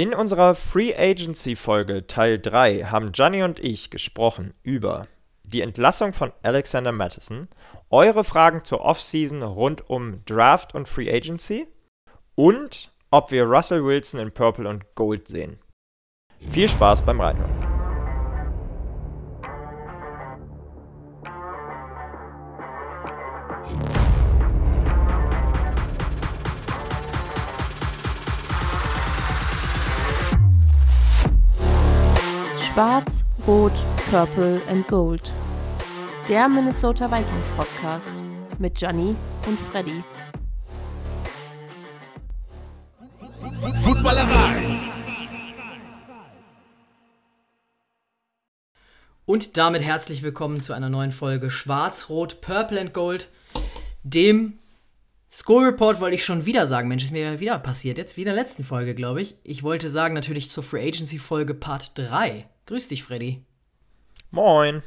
In unserer Free Agency Folge Teil 3 haben Gianni und ich gesprochen über die Entlassung von Alexander Madison, eure Fragen zur Offseason rund um Draft und Free Agency und ob wir Russell Wilson in Purple und Gold sehen. Viel Spaß beim Reinhören. Schwarz, Rot, Purple and Gold. Der Minnesota Vikings Podcast mit Gianni und Freddy. Footballerei. Und damit herzlich willkommen zu einer neuen Folge Schwarz, Rot, Purple and Gold, dem Score Report wollte ich schon wieder sagen. Mensch, ist mir wieder passiert. Jetzt wie in der letzten Folge, glaube ich. Ich wollte sagen, natürlich zur Free Agency Folge Part 3. Grüß dich, Freddy. Moin.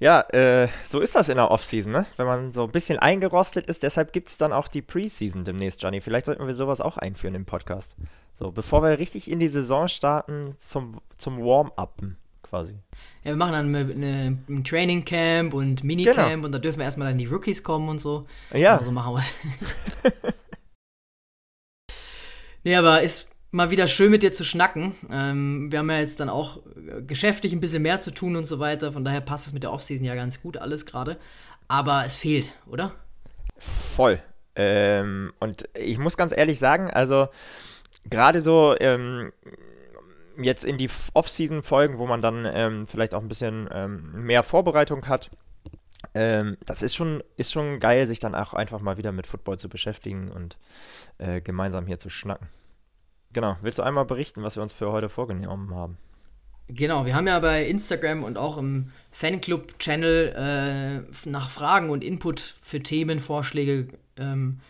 Ja, äh, so ist das in der Offseason, ne? Wenn man so ein bisschen eingerostet ist, deshalb gibt es dann auch die Preseason demnächst, Johnny. Vielleicht sollten wir sowas auch einführen im Podcast. So, bevor wir richtig in die Saison starten, zum, zum Warm-Uppen quasi. Ja, wir machen dann eine, eine, ein Training Camp und Minicamp Genau. und da dürfen wir erstmal dann die Rookies kommen und so. Ja, Aber so machen wir es. nee, aber ist mal wieder schön mit dir zu schnacken. Ähm, wir haben ja jetzt dann auch äh, geschäftlich ein bisschen mehr zu tun und so weiter. Von daher passt es mit der Offseason ja ganz gut alles gerade. Aber es fehlt, oder? voll. Ähm, und ich muss ganz ehrlich sagen, also gerade so ähm, jetzt in die Off-Season-Folgen, wo man dann ähm, vielleicht auch ein bisschen ähm, mehr Vorbereitung hat, ähm, das ist schon, ist schon geil, sich dann auch einfach mal wieder mit Football zu beschäftigen und äh, gemeinsam hier zu schnacken. Genau. Willst du einmal berichten, was wir uns für heute vorgenommen haben? Genau, wir haben ja bei Instagram und auch im Fanclub-Channel äh, nach Fragen und Input für Themenvorschläge ähm,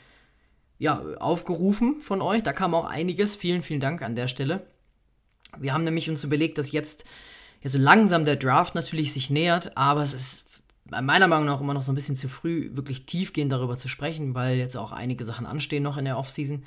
ja, aufgerufen von euch. Da kam auch einiges. Vielen, vielen Dank an der Stelle. Wir haben nämlich uns überlegt, dass jetzt ja, so langsam der Draft natürlich sich nähert, aber es ist meiner Meinung nach immer noch so ein bisschen zu früh, wirklich tiefgehend darüber zu sprechen, weil jetzt auch einige Sachen anstehen noch in der Offseason.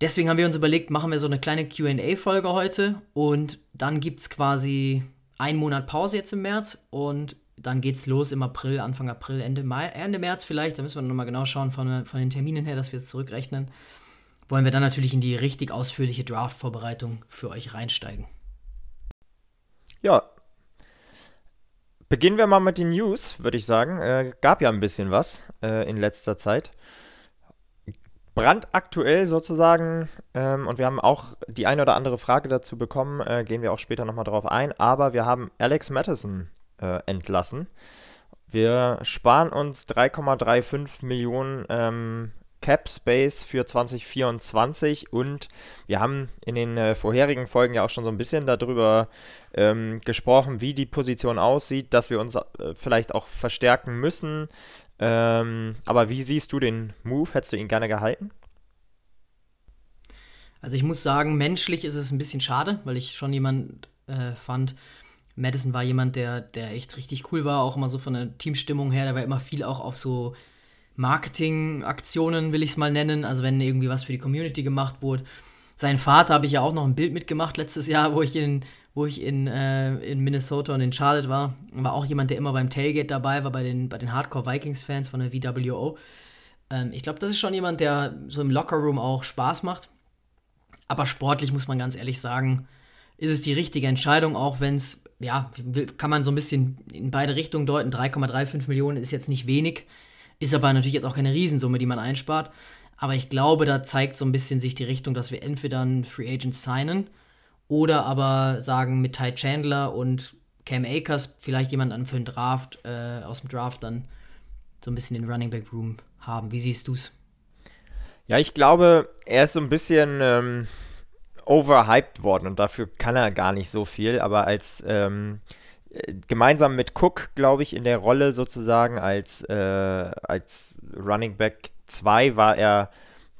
Deswegen haben wir uns überlegt, machen wir so eine kleine QA-Folge heute und dann gibt es quasi einen Monat Pause jetzt im März und dann geht's los im April, Anfang April, Ende Mai, Ende März vielleicht. Da müssen wir nochmal genau schauen von, von den Terminen her, dass wir es zurückrechnen. Wollen wir dann natürlich in die richtig ausführliche Draft-Vorbereitung für euch reinsteigen. Ja. Beginnen wir mal mit den News, würde ich sagen. Äh, gab ja ein bisschen was äh, in letzter Zeit. Brandaktuell sozusagen, ähm, und wir haben auch die eine oder andere Frage dazu bekommen, äh, gehen wir auch später nochmal drauf ein, aber wir haben Alex Madison äh, entlassen. Wir sparen uns 3,35 Millionen ähm, Cap Space für 2024 und wir haben in den äh, vorherigen Folgen ja auch schon so ein bisschen darüber ähm, gesprochen, wie die Position aussieht, dass wir uns äh, vielleicht auch verstärken müssen. Ähm, aber wie siehst du den Move? Hättest du ihn gerne gehalten? Also ich muss sagen, menschlich ist es ein bisschen schade, weil ich schon jemand äh, fand, Madison war jemand, der, der echt richtig cool war, auch immer so von der Teamstimmung her, der war immer viel auch auf so Marketingaktionen, will ich es mal nennen, also wenn irgendwie was für die Community gemacht wurde. Sein Vater habe ich ja auch noch ein Bild mitgemacht letztes Jahr, wo ich in, wo ich in, äh, in Minnesota und in Charlotte war. War auch jemand, der immer beim Tailgate dabei war, bei den, bei den Hardcore Vikings-Fans von der VWO. Ähm, ich glaube, das ist schon jemand, der so im Lockerroom auch Spaß macht. Aber sportlich muss man ganz ehrlich sagen, ist es die richtige Entscheidung, auch wenn es, ja, kann man so ein bisschen in beide Richtungen deuten. 3,35 Millionen ist jetzt nicht wenig, ist aber natürlich jetzt auch keine Riesensumme, die man einspart. Aber ich glaube, da zeigt so ein bisschen sich die Richtung, dass wir entweder einen Free Agent signen oder aber sagen mit Ty Chandler und Cam Akers vielleicht jemanden für den Draft, äh, aus dem Draft dann so ein bisschen den Running Back Room haben. Wie siehst du's? Ja, ich glaube, er ist so ein bisschen ähm, overhyped worden und dafür kann er gar nicht so viel, aber als ähm, äh, gemeinsam mit Cook, glaube ich, in der Rolle sozusagen als, äh, als Running Back 2 war er,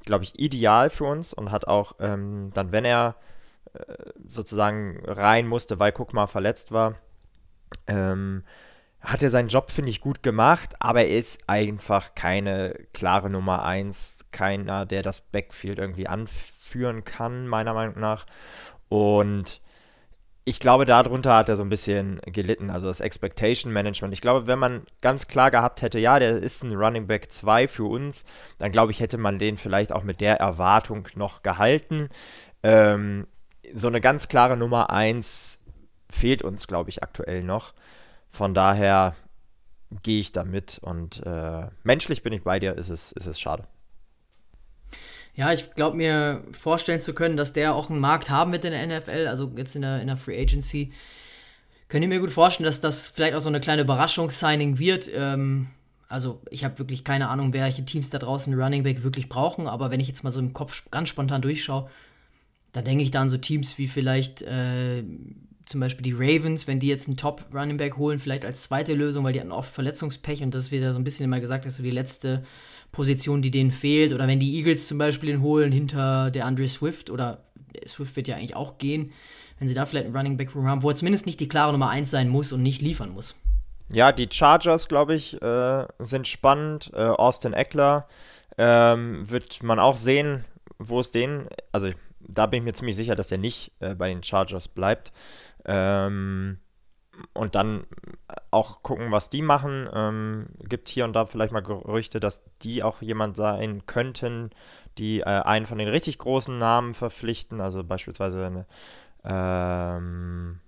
glaube ich, ideal für uns und hat auch ähm, dann, wenn er sozusagen rein musste, weil Cook mal verletzt war, ähm, hat er seinen Job, finde ich, gut gemacht, aber er ist einfach keine klare Nummer 1, keiner, der das Backfield irgendwie anführen kann, meiner Meinung nach. Und ich glaube, darunter hat er so ein bisschen gelitten, also das Expectation Management. Ich glaube, wenn man ganz klar gehabt hätte, ja, der ist ein Running Back 2 für uns, dann glaube ich, hätte man den vielleicht auch mit der Erwartung noch gehalten. Ähm, so eine ganz klare Nummer 1 fehlt uns, glaube ich, aktuell noch. Von daher gehe ich da mit und äh, menschlich bin ich bei dir, ist es, ist es schade. Ja, ich glaube mir vorstellen zu können, dass der auch einen Markt haben wird in der NFL, also jetzt in der, in der Free Agency. Könnte ich mir gut vorstellen, dass das vielleicht auch so eine kleine Überraschungssigning wird. Ähm, also ich habe wirklich keine Ahnung, welche Teams da draußen Running Back wirklich brauchen, aber wenn ich jetzt mal so im Kopf ganz spontan durchschaue, dann denke ich da an so Teams wie vielleicht äh, zum Beispiel die Ravens, wenn die jetzt einen Top Running Back holen, vielleicht als zweite Lösung, weil die hatten oft Verletzungspech und das wird ja so ein bisschen immer gesagt, dass so die letzte Position, die denen fehlt. Oder wenn die Eagles zum Beispiel den holen hinter der Andre Swift oder Swift wird ja eigentlich auch gehen, wenn sie da vielleicht einen Running Back Room haben, wo er zumindest nicht die klare Nummer 1 sein muss und nicht liefern muss. Ja, die Chargers, glaube ich, äh, sind spannend. Äh, Austin Eckler ähm, wird man auch sehen, wo es den, also da bin ich mir ziemlich sicher, dass er nicht äh, bei den Chargers bleibt. Ähm, und dann auch gucken, was die machen. Ähm, gibt hier und da vielleicht mal Gerüchte, dass die auch jemand sein könnten, die äh, einen von den richtig großen Namen verpflichten. Also beispielsweise eine, ähm,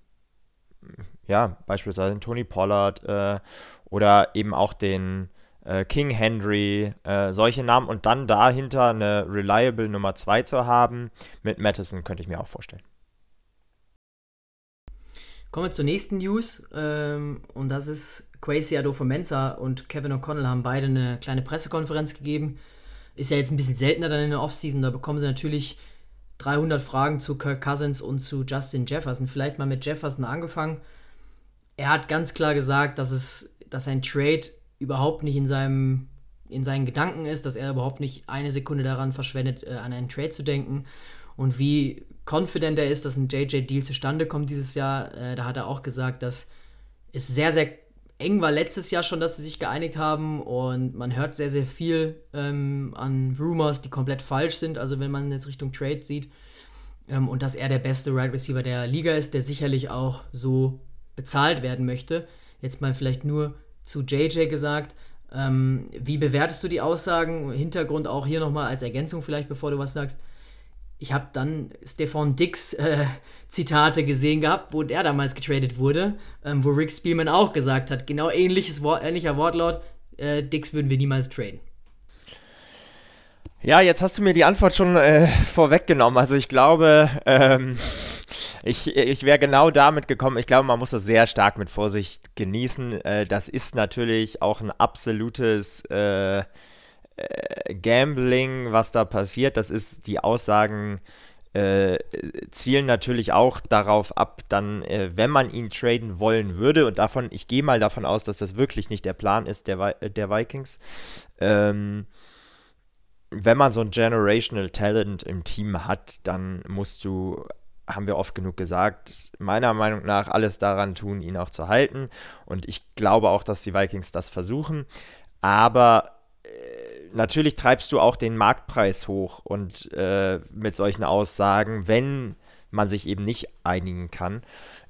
ja, beispielsweise Tony Pollard äh, oder eben auch den äh, King Henry, äh, solche Namen und dann dahinter eine reliable Nummer 2 zu haben mit Madison könnte ich mir auch vorstellen. Kommen wir zur nächsten News. Ähm, und das ist Quasi Adolfo-Mensa und Kevin O'Connell haben beide eine kleine Pressekonferenz gegeben. Ist ja jetzt ein bisschen seltener dann in der Offseason. Da bekommen sie natürlich 300 Fragen zu Kirk Cousins und zu Justin Jefferson. Vielleicht mal mit Jefferson angefangen. Er hat ganz klar gesagt, dass, es, dass ein Trade überhaupt nicht in, seinem, in seinen Gedanken ist, dass er überhaupt nicht eine Sekunde daran verschwendet, äh, an einen Trade zu denken. Und wie confident er ist, dass ein JJ-Deal zustande kommt dieses Jahr. Äh, da hat er auch gesagt, dass es sehr, sehr eng war letztes Jahr schon, dass sie sich geeinigt haben und man hört sehr, sehr viel ähm, an Rumors, die komplett falsch sind, also wenn man jetzt Richtung Trade sieht. Ähm, und dass er der beste Right Receiver der Liga ist, der sicherlich auch so bezahlt werden möchte. Jetzt mal vielleicht nur zu JJ gesagt. Ähm, wie bewertest du die Aussagen? Hintergrund auch hier nochmal als Ergänzung vielleicht, bevor du was sagst ich habe dann Stefan Dix äh, Zitate gesehen gehabt, wo der damals getradet wurde, ähm, wo Rick Spielman auch gesagt hat, genau ähnliches Wort, ähnlicher Wortlaut, äh, Dix würden wir niemals traden. Ja, jetzt hast du mir die Antwort schon äh, vorweggenommen. Also ich glaube, ähm, ich, ich wäre genau damit gekommen. Ich glaube, man muss das sehr stark mit Vorsicht genießen. Äh, das ist natürlich auch ein absolutes äh, äh, Gambling, was da passiert, das ist die Aussagen äh, zielen natürlich auch darauf ab, dann, äh, wenn man ihn traden wollen würde, und davon, ich gehe mal davon aus, dass das wirklich nicht der Plan ist der, der Vikings, ähm, wenn man so ein Generational Talent im Team hat, dann musst du, haben wir oft genug gesagt, meiner Meinung nach alles daran tun, ihn auch zu halten. Und ich glaube auch, dass die Vikings das versuchen. Aber natürlich treibst du auch den Marktpreis hoch und äh, mit solchen Aussagen, wenn man sich eben nicht einigen kann.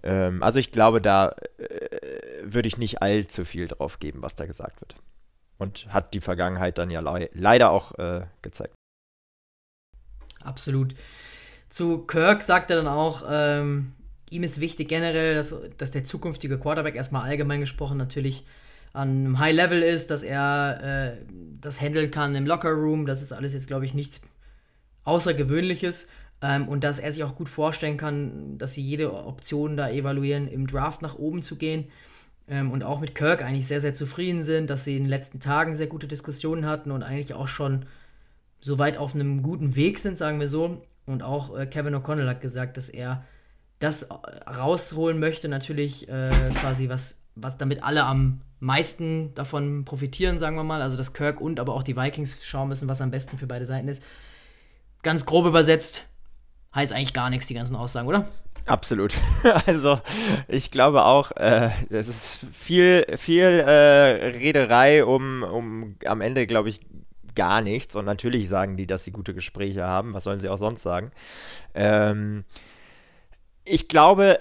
Ähm, also ich glaube, da äh, würde ich nicht allzu viel drauf geben, was da gesagt wird. Und hat die Vergangenheit dann ja le leider auch äh, gezeigt. Absolut. Zu Kirk sagt er dann auch, ähm, ihm ist wichtig generell, dass, dass der zukünftige Quarterback erstmal allgemein gesprochen natürlich an einem High Level ist, dass er äh, das handeln kann im Locker Room. Das ist alles jetzt, glaube ich, nichts Außergewöhnliches. Ähm, und dass er sich auch gut vorstellen kann, dass sie jede Option da evaluieren, im Draft nach oben zu gehen. Ähm, und auch mit Kirk eigentlich sehr, sehr zufrieden sind, dass sie in den letzten Tagen sehr gute Diskussionen hatten und eigentlich auch schon so weit auf einem guten Weg sind, sagen wir so. Und auch äh, Kevin O'Connell hat gesagt, dass er das rausholen möchte, natürlich äh, quasi was was damit alle am meisten davon profitieren, sagen wir mal. Also, dass Kirk und aber auch die Vikings schauen müssen, was am besten für beide Seiten ist. Ganz grob übersetzt, heißt eigentlich gar nichts, die ganzen Aussagen, oder? Absolut. Also ich glaube auch, äh, es ist viel, viel äh, Rederei um, um am Ende, glaube ich, gar nichts. Und natürlich sagen die, dass sie gute Gespräche haben. Was sollen sie auch sonst sagen? Ähm, ich glaube,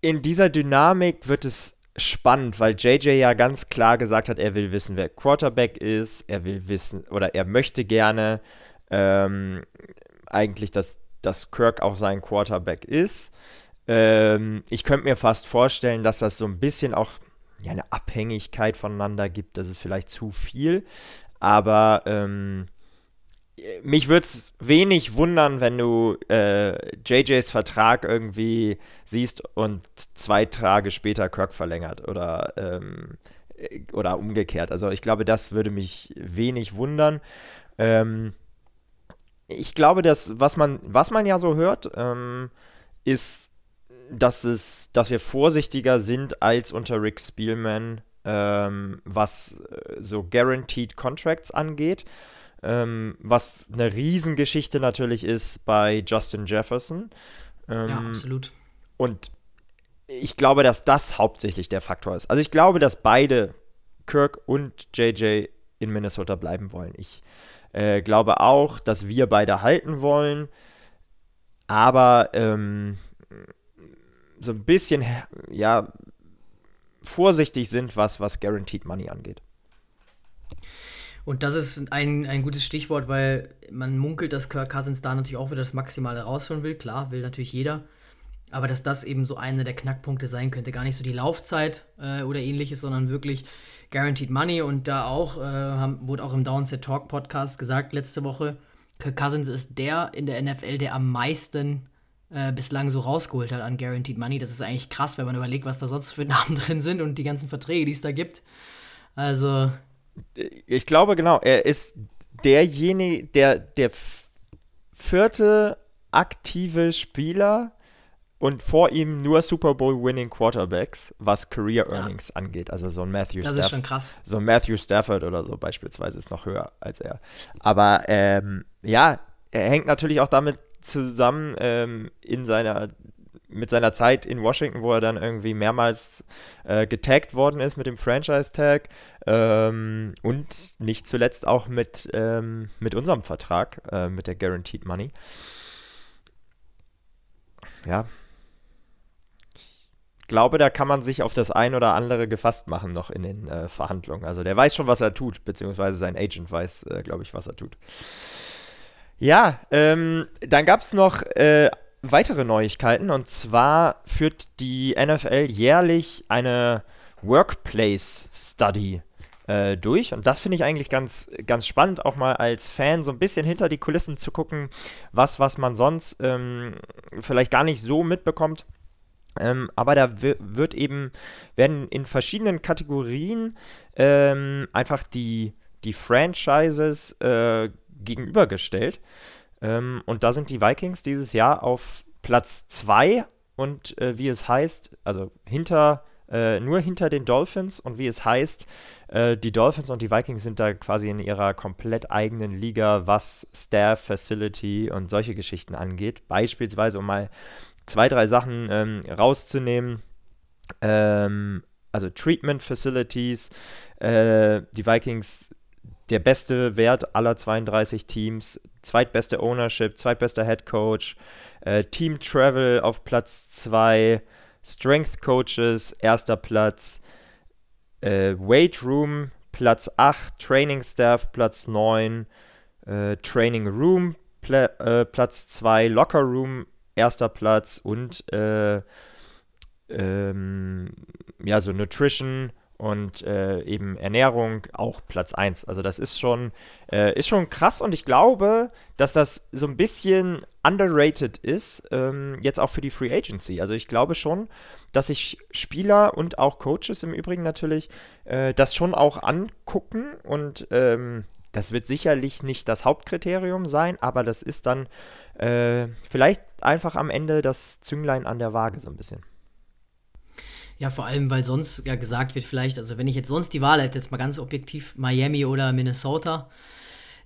in dieser Dynamik wird es spannend, weil JJ ja ganz klar gesagt hat, er will wissen, wer Quarterback ist. Er will wissen oder er möchte gerne ähm, eigentlich, dass, dass Kirk auch sein Quarterback ist. Ähm, ich könnte mir fast vorstellen, dass das so ein bisschen auch ja, eine Abhängigkeit voneinander gibt. Das ist vielleicht zu viel. Aber ähm, mich würde es wenig wundern, wenn du äh, JJs Vertrag irgendwie siehst und zwei Tage später Kirk verlängert oder, ähm, oder umgekehrt. Also ich glaube, das würde mich wenig wundern. Ähm, ich glaube, dass was man, was man ja so hört, ähm, ist, dass es, dass wir vorsichtiger sind als unter Rick Spielman, ähm, was äh, so Guaranteed Contracts angeht. Ähm, was eine Riesengeschichte natürlich ist bei Justin Jefferson. Ähm, ja, absolut. Und ich glaube, dass das hauptsächlich der Faktor ist. Also ich glaube, dass beide, Kirk und JJ, in Minnesota bleiben wollen. Ich äh, glaube auch, dass wir beide halten wollen. Aber ähm, so ein bisschen, ja, vorsichtig sind, was, was Guaranteed Money angeht. Und das ist ein, ein gutes Stichwort, weil man munkelt, dass Kirk Cousins da natürlich auch wieder das Maximale rausholen will. Klar, will natürlich jeder. Aber dass das eben so einer der Knackpunkte sein könnte. Gar nicht so die Laufzeit äh, oder ähnliches, sondern wirklich Guaranteed Money. Und da auch, äh, haben, wurde auch im Downset Talk Podcast gesagt letzte Woche, Kirk Cousins ist der in der NFL, der am meisten äh, bislang so rausgeholt hat an Guaranteed Money. Das ist eigentlich krass, wenn man überlegt, was da sonst für Namen drin sind und die ganzen Verträge, die es da gibt. Also. Ich glaube, genau, er ist derjenige, der, der vierte aktive Spieler und vor ihm nur Super Bowl winning Quarterbacks, was Career Earnings ja. angeht. Also so ein Matthew Das Staff ist schon krass. So ein Matthew Stafford oder so beispielsweise ist noch höher als er. Aber ähm, ja, er hängt natürlich auch damit zusammen ähm, in seiner mit seiner Zeit in Washington, wo er dann irgendwie mehrmals äh, getaggt worden ist mit dem Franchise-Tag ähm, und nicht zuletzt auch mit, ähm, mit unserem Vertrag, äh, mit der Guaranteed Money. Ja. Ich glaube, da kann man sich auf das ein oder andere gefasst machen noch in den äh, Verhandlungen. Also der weiß schon, was er tut, beziehungsweise sein Agent weiß, äh, glaube ich, was er tut. Ja, ähm, dann gab es noch äh, weitere Neuigkeiten und zwar führt die NFL jährlich eine Workplace Study äh, durch und das finde ich eigentlich ganz, ganz spannend, auch mal als Fan so ein bisschen hinter die Kulissen zu gucken, was, was man sonst ähm, vielleicht gar nicht so mitbekommt. Ähm, aber da wird eben, werden in verschiedenen Kategorien ähm, einfach die, die Franchises äh, gegenübergestellt. Ähm, und da sind die Vikings dieses Jahr auf Platz 2 und äh, wie es heißt, also hinter, äh, nur hinter den Dolphins und wie es heißt, äh, die Dolphins und die Vikings sind da quasi in ihrer komplett eigenen Liga, was Staff, Facility und solche Geschichten angeht. Beispielsweise, um mal zwei, drei Sachen ähm, rauszunehmen. Ähm, also Treatment Facilities. Äh, die Vikings der beste Wert aller 32 Teams, zweitbeste Ownership, zweitbester Head Coach, äh, Team Travel auf Platz 2, Strength Coaches erster Platz, äh, Weight Room Platz 8, Training Staff Platz 9, äh, Training Room Pla äh, Platz 2, Locker Room erster Platz und äh, ähm, ja, so Nutrition und äh, eben Ernährung auch Platz 1. Also das ist schon, äh, ist schon krass und ich glaube, dass das so ein bisschen underrated ist, ähm, jetzt auch für die Free Agency. Also ich glaube schon, dass sich Spieler und auch Coaches im Übrigen natürlich äh, das schon auch angucken und ähm, das wird sicherlich nicht das Hauptkriterium sein, aber das ist dann äh, vielleicht einfach am Ende das Zünglein an der Waage so ein bisschen. Ja, vor allem, weil sonst ja gesagt wird, vielleicht, also wenn ich jetzt sonst die Wahl hätte, jetzt mal ganz objektiv, Miami oder Minnesota,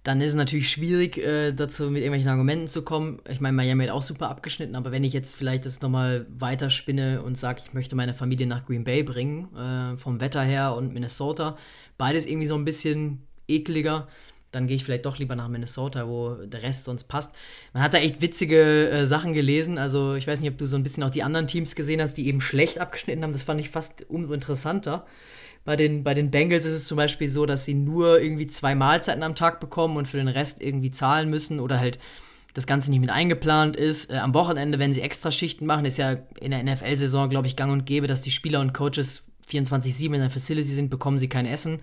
dann ist es natürlich schwierig, äh, dazu mit irgendwelchen Argumenten zu kommen. Ich meine, Miami hat auch super abgeschnitten, aber wenn ich jetzt vielleicht das nochmal weiterspinne und sage, ich möchte meine Familie nach Green Bay bringen, äh, vom Wetter her und Minnesota, beides irgendwie so ein bisschen ekliger, dann gehe ich vielleicht doch lieber nach Minnesota, wo der Rest sonst passt. Man hat da echt witzige äh, Sachen gelesen. Also ich weiß nicht, ob du so ein bisschen auch die anderen Teams gesehen hast, die eben schlecht abgeschnitten haben. Das fand ich fast umso interessanter. Bei den, bei den Bengals ist es zum Beispiel so, dass sie nur irgendwie zwei Mahlzeiten am Tag bekommen und für den Rest irgendwie zahlen müssen oder halt das Ganze nicht mit eingeplant ist. Äh, am Wochenende, wenn sie extra Schichten machen, ist ja in der NFL-Saison, glaube ich, gang und gäbe, dass die Spieler und Coaches 24-7 in der Facility sind, bekommen sie kein Essen.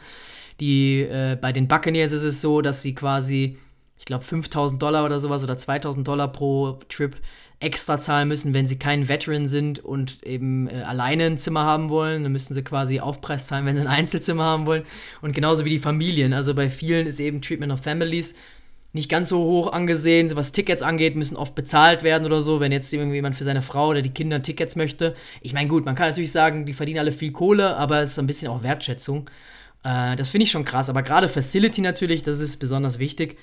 Die, äh, bei den Buccaneers ist es so, dass sie quasi, ich glaube, 5000 Dollar oder sowas oder 2000 Dollar pro Trip extra zahlen müssen, wenn sie kein Veteran sind und eben äh, alleine ein Zimmer haben wollen. Dann müssen sie quasi Aufpreis zahlen, wenn sie ein Einzelzimmer haben wollen. Und genauso wie die Familien. Also bei vielen ist eben Treatment of Families nicht ganz so hoch angesehen. Was Tickets angeht, müssen oft bezahlt werden oder so, wenn jetzt jemand für seine Frau oder die Kinder Tickets möchte. Ich meine, gut, man kann natürlich sagen, die verdienen alle viel Kohle, aber es ist ein bisschen auch Wertschätzung. Äh, das finde ich schon krass. Aber gerade Facility natürlich, das ist besonders wichtig.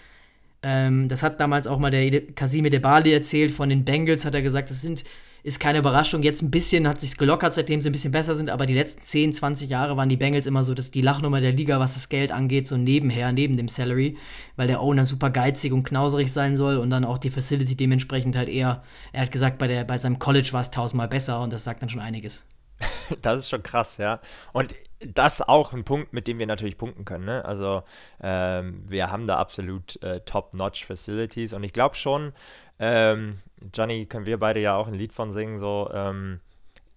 Ähm, das hat damals auch mal der Kasime Debali erzählt von den Bengals, hat er gesagt, das sind, ist keine Überraschung. Jetzt ein bisschen hat sich gelockert, seitdem sie ein bisschen besser sind, aber die letzten 10, 20 Jahre waren die Bengals immer so dass die Lachnummer der Liga, was das Geld angeht, so nebenher, neben dem Salary, weil der Owner super geizig und knauserig sein soll und dann auch die Facility dementsprechend halt eher, er hat gesagt, bei, der, bei seinem College war es tausendmal besser und das sagt dann schon einiges. Das ist schon krass, ja. Und das auch ein Punkt, mit dem wir natürlich punkten können. Ne? Also ähm, wir haben da absolut äh, top-notch Facilities und ich glaube schon, ähm, Johnny, können wir beide ja auch ein Lied von singen, so ähm,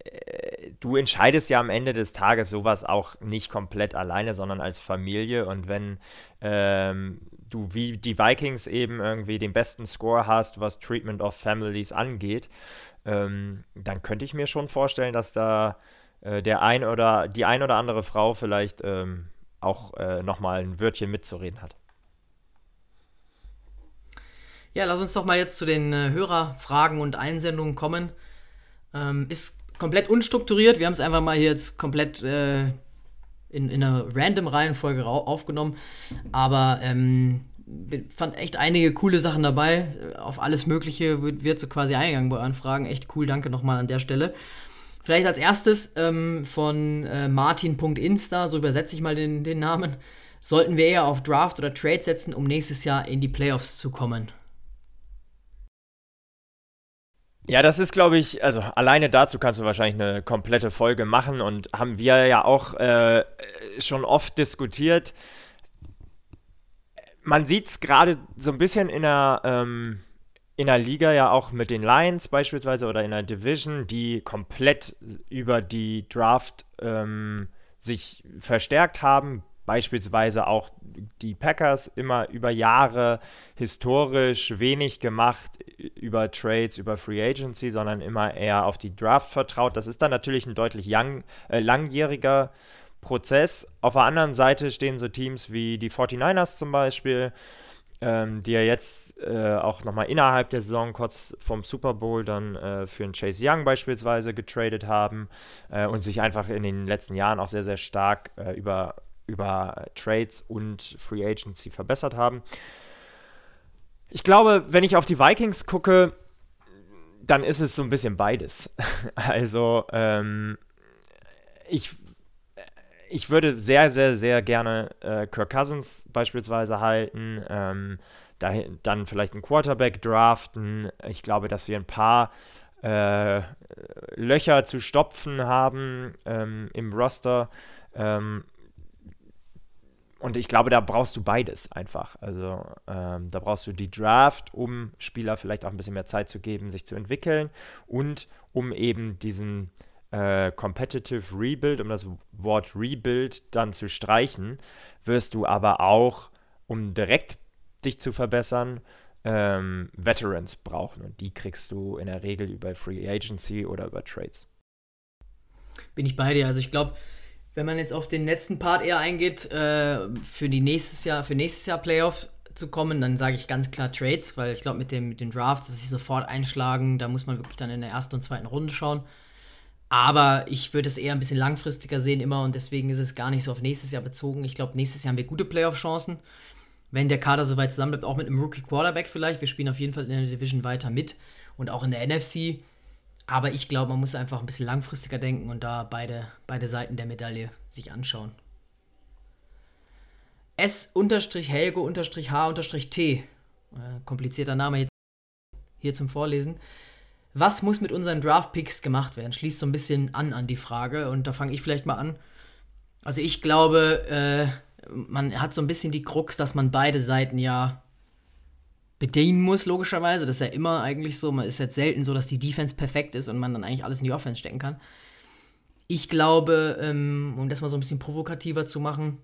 äh, du entscheidest ja am Ende des Tages sowas auch nicht komplett alleine, sondern als Familie und wenn ähm, du wie die Vikings eben irgendwie den besten Score hast, was Treatment of Families angeht, ähm, dann könnte ich mir schon vorstellen, dass da äh, der ein oder die ein oder andere Frau vielleicht ähm, auch äh, nochmal ein Wörtchen mitzureden hat. Ja, lass uns doch mal jetzt zu den äh, Hörerfragen und Einsendungen kommen. Ähm, ist komplett unstrukturiert. Wir haben es einfach mal hier jetzt komplett äh, in, in einer random Reihenfolge aufgenommen. Aber ähm, fand echt einige coole Sachen dabei. Auf alles Mögliche wird, wird so quasi eingegangen bei euren Fragen. Echt cool, danke nochmal an der Stelle. Vielleicht als erstes ähm, von äh, Martin.insta, so übersetze ich mal den, den Namen. Sollten wir eher auf Draft oder Trade setzen, um nächstes Jahr in die Playoffs zu kommen? Ja, das ist, glaube ich, also alleine dazu kannst du wahrscheinlich eine komplette Folge machen und haben wir ja auch äh, schon oft diskutiert. Man sieht es gerade so ein bisschen in der ähm, in der Liga ja auch mit den Lions beispielsweise oder in der Division, die komplett über die Draft ähm, sich verstärkt haben. Beispielsweise auch die Packers immer über Jahre historisch wenig gemacht über Trades, über Free Agency, sondern immer eher auf die Draft vertraut. Das ist dann natürlich ein deutlich young, äh, langjähriger Prozess. Auf der anderen Seite stehen so Teams wie die 49ers zum Beispiel, ähm, die ja jetzt äh, auch nochmal innerhalb der Saison kurz vom Super Bowl dann äh, für einen Chase Young beispielsweise getradet haben äh, und sich einfach in den letzten Jahren auch sehr, sehr stark äh, über, über Trades und Free Agency verbessert haben. Ich glaube, wenn ich auf die Vikings gucke, dann ist es so ein bisschen beides. also, ähm, ich ich würde sehr, sehr, sehr gerne äh, Kirk Cousins beispielsweise halten. Ähm, dahin, dann vielleicht einen Quarterback draften. Ich glaube, dass wir ein paar äh, Löcher zu stopfen haben ähm, im Roster. Ähm, und ich glaube, da brauchst du beides einfach. Also ähm, da brauchst du die Draft, um Spieler vielleicht auch ein bisschen mehr Zeit zu geben, sich zu entwickeln und um eben diesen äh, Competitive Rebuild, um das Wort Rebuild dann zu streichen, wirst du aber auch, um direkt dich zu verbessern, ähm, Veterans brauchen. Und die kriegst du in der Regel über Free Agency oder über Trades. Bin ich bei dir. Also ich glaube, wenn man jetzt auf den letzten Part eher eingeht, äh, für die nächstes Jahr, für nächstes Jahr Playoff zu kommen, dann sage ich ganz klar Trades, weil ich glaube, mit dem, mit dem Draft, dass sie sofort einschlagen, da muss man wirklich dann in der ersten und zweiten Runde schauen. Aber ich würde es eher ein bisschen langfristiger sehen immer und deswegen ist es gar nicht so auf nächstes Jahr bezogen. Ich glaube, nächstes Jahr haben wir gute Playoff-Chancen. wenn der Kader soweit zusammenbleibt, auch mit einem Rookie Quarterback vielleicht. Wir spielen auf jeden Fall in der Division weiter mit und auch in der NFC. Aber ich glaube, man muss einfach ein bisschen langfristiger denken und da beide, beide Seiten der Medaille sich anschauen. S-Helgo-H-T, äh, komplizierter Name hier zum Vorlesen. Was muss mit unseren Draft-Picks gemacht werden? Schließt so ein bisschen an an die Frage und da fange ich vielleicht mal an. Also ich glaube, äh, man hat so ein bisschen die Krux, dass man beide Seiten ja bedienen muss, logischerweise. Das ist ja immer eigentlich so. Man ist jetzt selten so, dass die Defense perfekt ist und man dann eigentlich alles in die Offense stecken kann. Ich glaube, ähm, um das mal so ein bisschen provokativer zu machen,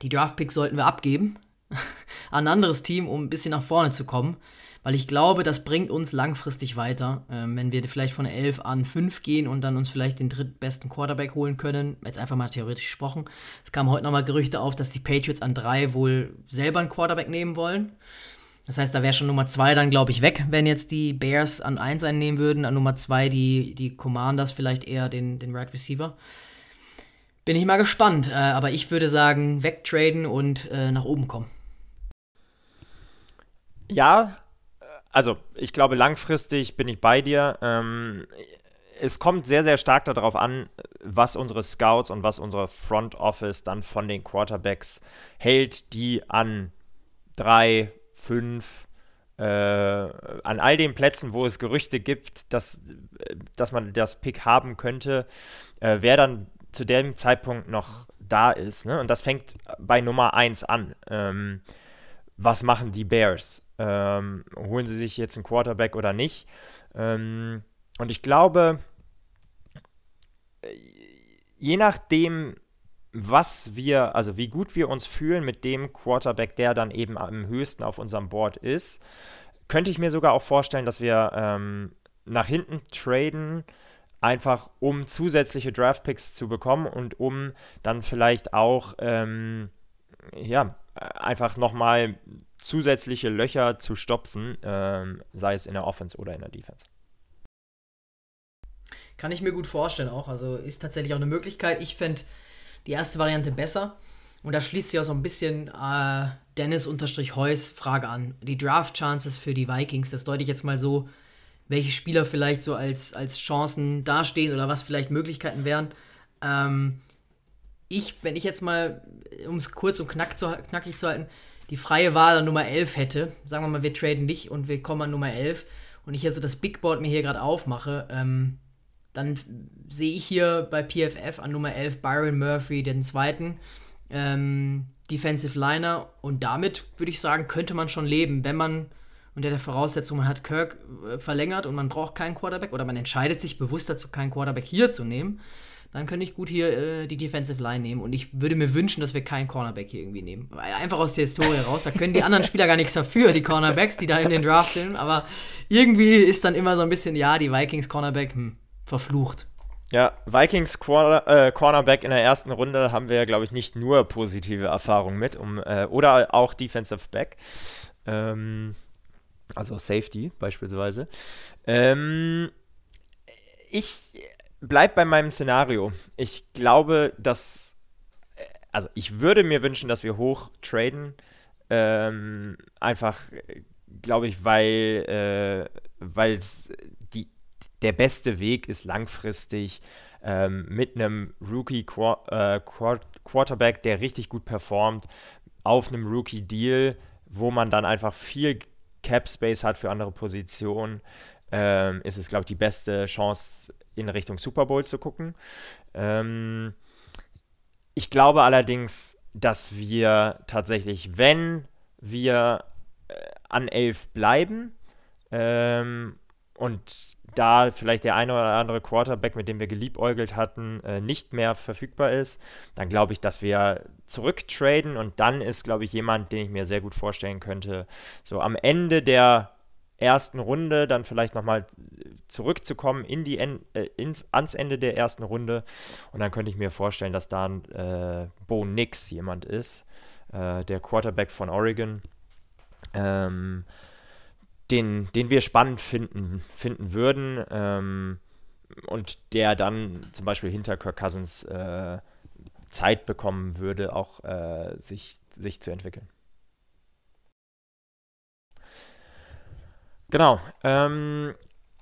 die Draftpicks sollten wir abgeben an ein anderes Team, um ein bisschen nach vorne zu kommen. Weil ich glaube, das bringt uns langfristig weiter, ähm, wenn wir vielleicht von 11 an 5 gehen und dann uns vielleicht den drittbesten Quarterback holen können. Jetzt einfach mal theoretisch gesprochen. Es kamen heute nochmal Gerüchte auf, dass die Patriots an 3 wohl selber einen Quarterback nehmen wollen. Das heißt, da wäre schon Nummer 2 dann, glaube ich, weg, wenn jetzt die Bears an 1 einnehmen würden. An Nummer 2 die, die Commanders vielleicht eher den, den Right Receiver. Bin ich mal gespannt. Äh, aber ich würde sagen, wegtraden und äh, nach oben kommen. Ja, also ich glaube, langfristig bin ich bei dir. Ähm, es kommt sehr, sehr stark darauf an, was unsere Scouts und was unsere Front Office dann von den Quarterbacks hält, die an drei, fünf, äh, an all den Plätzen, wo es Gerüchte gibt, dass, dass man das Pick haben könnte, äh, wer dann zu dem Zeitpunkt noch da ist. Ne? Und das fängt bei Nummer 1 an. Ähm, was machen die Bears? Ähm, holen sie sich jetzt einen Quarterback oder nicht? Ähm, und ich glaube, je nachdem, was wir, also wie gut wir uns fühlen mit dem Quarterback, der dann eben am höchsten auf unserem Board ist, könnte ich mir sogar auch vorstellen, dass wir ähm, nach hinten traden, einfach um zusätzliche Draftpicks zu bekommen und um dann vielleicht auch, ähm, ja, einfach nochmal zusätzliche Löcher zu stopfen, ähm, sei es in der Offense oder in der Defense. Kann ich mir gut vorstellen auch. Also ist tatsächlich auch eine Möglichkeit. Ich fände die erste Variante besser. Und da schließt sich auch so ein bisschen äh, Dennis-Heus Frage an. Die Draft-Chances für die Vikings, das deute ich jetzt mal so, welche Spieler vielleicht so als, als Chancen dastehen oder was vielleicht Möglichkeiten wären. Ähm, ich, wenn ich jetzt mal, um es kurz und knack zu, knackig zu halten, die freie Wahl an Nummer 11 hätte, sagen wir mal, wir traden dich und wir kommen an Nummer 11 und ich also das Big Board mir hier gerade aufmache, ähm, dann sehe ich hier bei PFF an Nummer 11 Byron Murphy, den zweiten ähm, Defensive Liner. Und damit würde ich sagen, könnte man schon leben, wenn man unter der Voraussetzung, man hat Kirk äh, verlängert und man braucht keinen Quarterback oder man entscheidet sich bewusst dazu, keinen Quarterback hier zu nehmen, dann könnte ich gut hier äh, die Defensive Line nehmen. Und ich würde mir wünschen, dass wir keinen Cornerback hier irgendwie nehmen. Einfach aus der Historie raus. Da können die anderen Spieler gar nichts dafür, die Cornerbacks, die da in den Draft sind. Aber irgendwie ist dann immer so ein bisschen, ja, die Vikings Cornerback, hm, verflucht. Ja, Vikings Corner, äh, Cornerback in der ersten Runde haben wir, glaube ich, nicht nur positive Erfahrungen mit, um, äh, oder auch Defensive Back. Ähm, also Safety beispielsweise. Ähm, ich bleibe bei meinem Szenario. Ich glaube, dass, äh, also ich würde mir wünschen, dass wir hoch traden. Ähm, einfach, glaube ich, weil äh, es die der beste Weg ist langfristig ähm, mit einem Rookie -Qu äh, Quarterback, der richtig gut performt, auf einem Rookie Deal, wo man dann einfach viel Cap Space hat für andere Positionen, ähm, ist es, glaube ich, die beste Chance in Richtung Super Bowl zu gucken. Ähm, ich glaube allerdings, dass wir tatsächlich, wenn wir äh, an 11 bleiben ähm, und da vielleicht der eine oder andere Quarterback, mit dem wir geliebäugelt hatten, äh, nicht mehr verfügbar ist, dann glaube ich, dass wir zurücktraden und dann ist, glaube ich, jemand, den ich mir sehr gut vorstellen könnte, so am Ende der ersten Runde dann vielleicht nochmal zurückzukommen in die en äh, ins, ans Ende der ersten Runde und dann könnte ich mir vorstellen, dass da ein äh, Bo Nix jemand ist, äh, der Quarterback von Oregon. Ähm, den, den wir spannend finden, finden würden ähm, und der dann zum Beispiel hinter Kirk Cousins äh, Zeit bekommen würde, auch äh, sich, sich zu entwickeln. Genau. Ähm,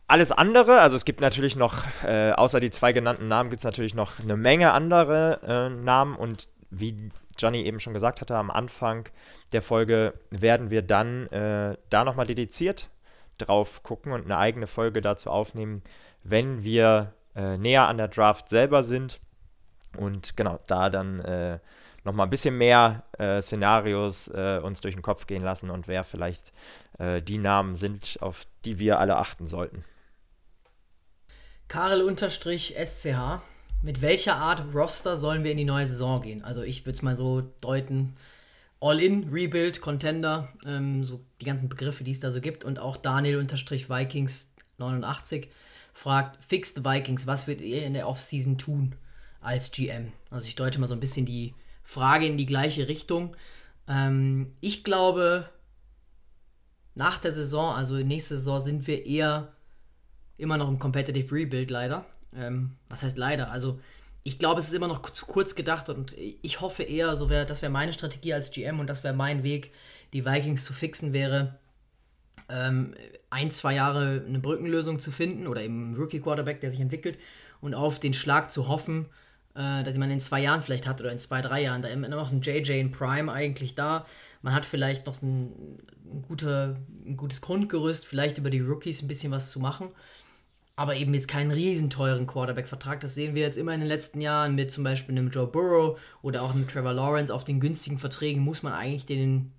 alles andere, also es gibt natürlich noch, äh, außer die zwei genannten Namen, gibt es natürlich noch eine Menge andere äh, Namen und wie Johnny eben schon gesagt hatte, am Anfang der Folge werden wir dann äh, da nochmal dediziert drauf gucken und eine eigene Folge dazu aufnehmen, wenn wir äh, näher an der Draft selber sind und genau da dann äh, nochmal ein bisschen mehr äh, Szenarios äh, uns durch den Kopf gehen lassen und wer vielleicht äh, die Namen sind, auf die wir alle achten sollten. Karel-SCH. Mit welcher Art Roster sollen wir in die neue Saison gehen? Also ich würde es mal so deuten, All-In, Rebuild, Contender, ähm, so die ganzen Begriffe, die es da so gibt. Und auch Daniel-Vikings89 fragt, Fixed Vikings, was wird ihr in der Offseason tun als GM? Also ich deute mal so ein bisschen die Frage in die gleiche Richtung. Ähm, ich glaube, nach der Saison, also nächste Saison, sind wir eher immer noch im Competitive Rebuild leider. Ähm, was heißt leider? Also ich glaube, es ist immer noch zu kurz gedacht und ich hoffe eher, so wär, das wäre meine Strategie als GM und das wäre mein Weg, die Vikings zu fixen wäre, ähm, ein, zwei Jahre eine Brückenlösung zu finden oder eben einen Rookie-Quarterback, der sich entwickelt und auf den Schlag zu hoffen, äh, dass man in zwei Jahren vielleicht hat oder in zwei, drei Jahren. Da immer noch ein JJ in Prime eigentlich da. Man hat vielleicht noch ein, ein, guter, ein gutes Grundgerüst, vielleicht über die Rookies ein bisschen was zu machen aber eben jetzt keinen riesen teuren Quarterback-Vertrag. Das sehen wir jetzt immer in den letzten Jahren mit zum Beispiel einem Joe Burrow oder auch einem Trevor Lawrence. Auf den günstigen Verträgen muss man eigentlich den,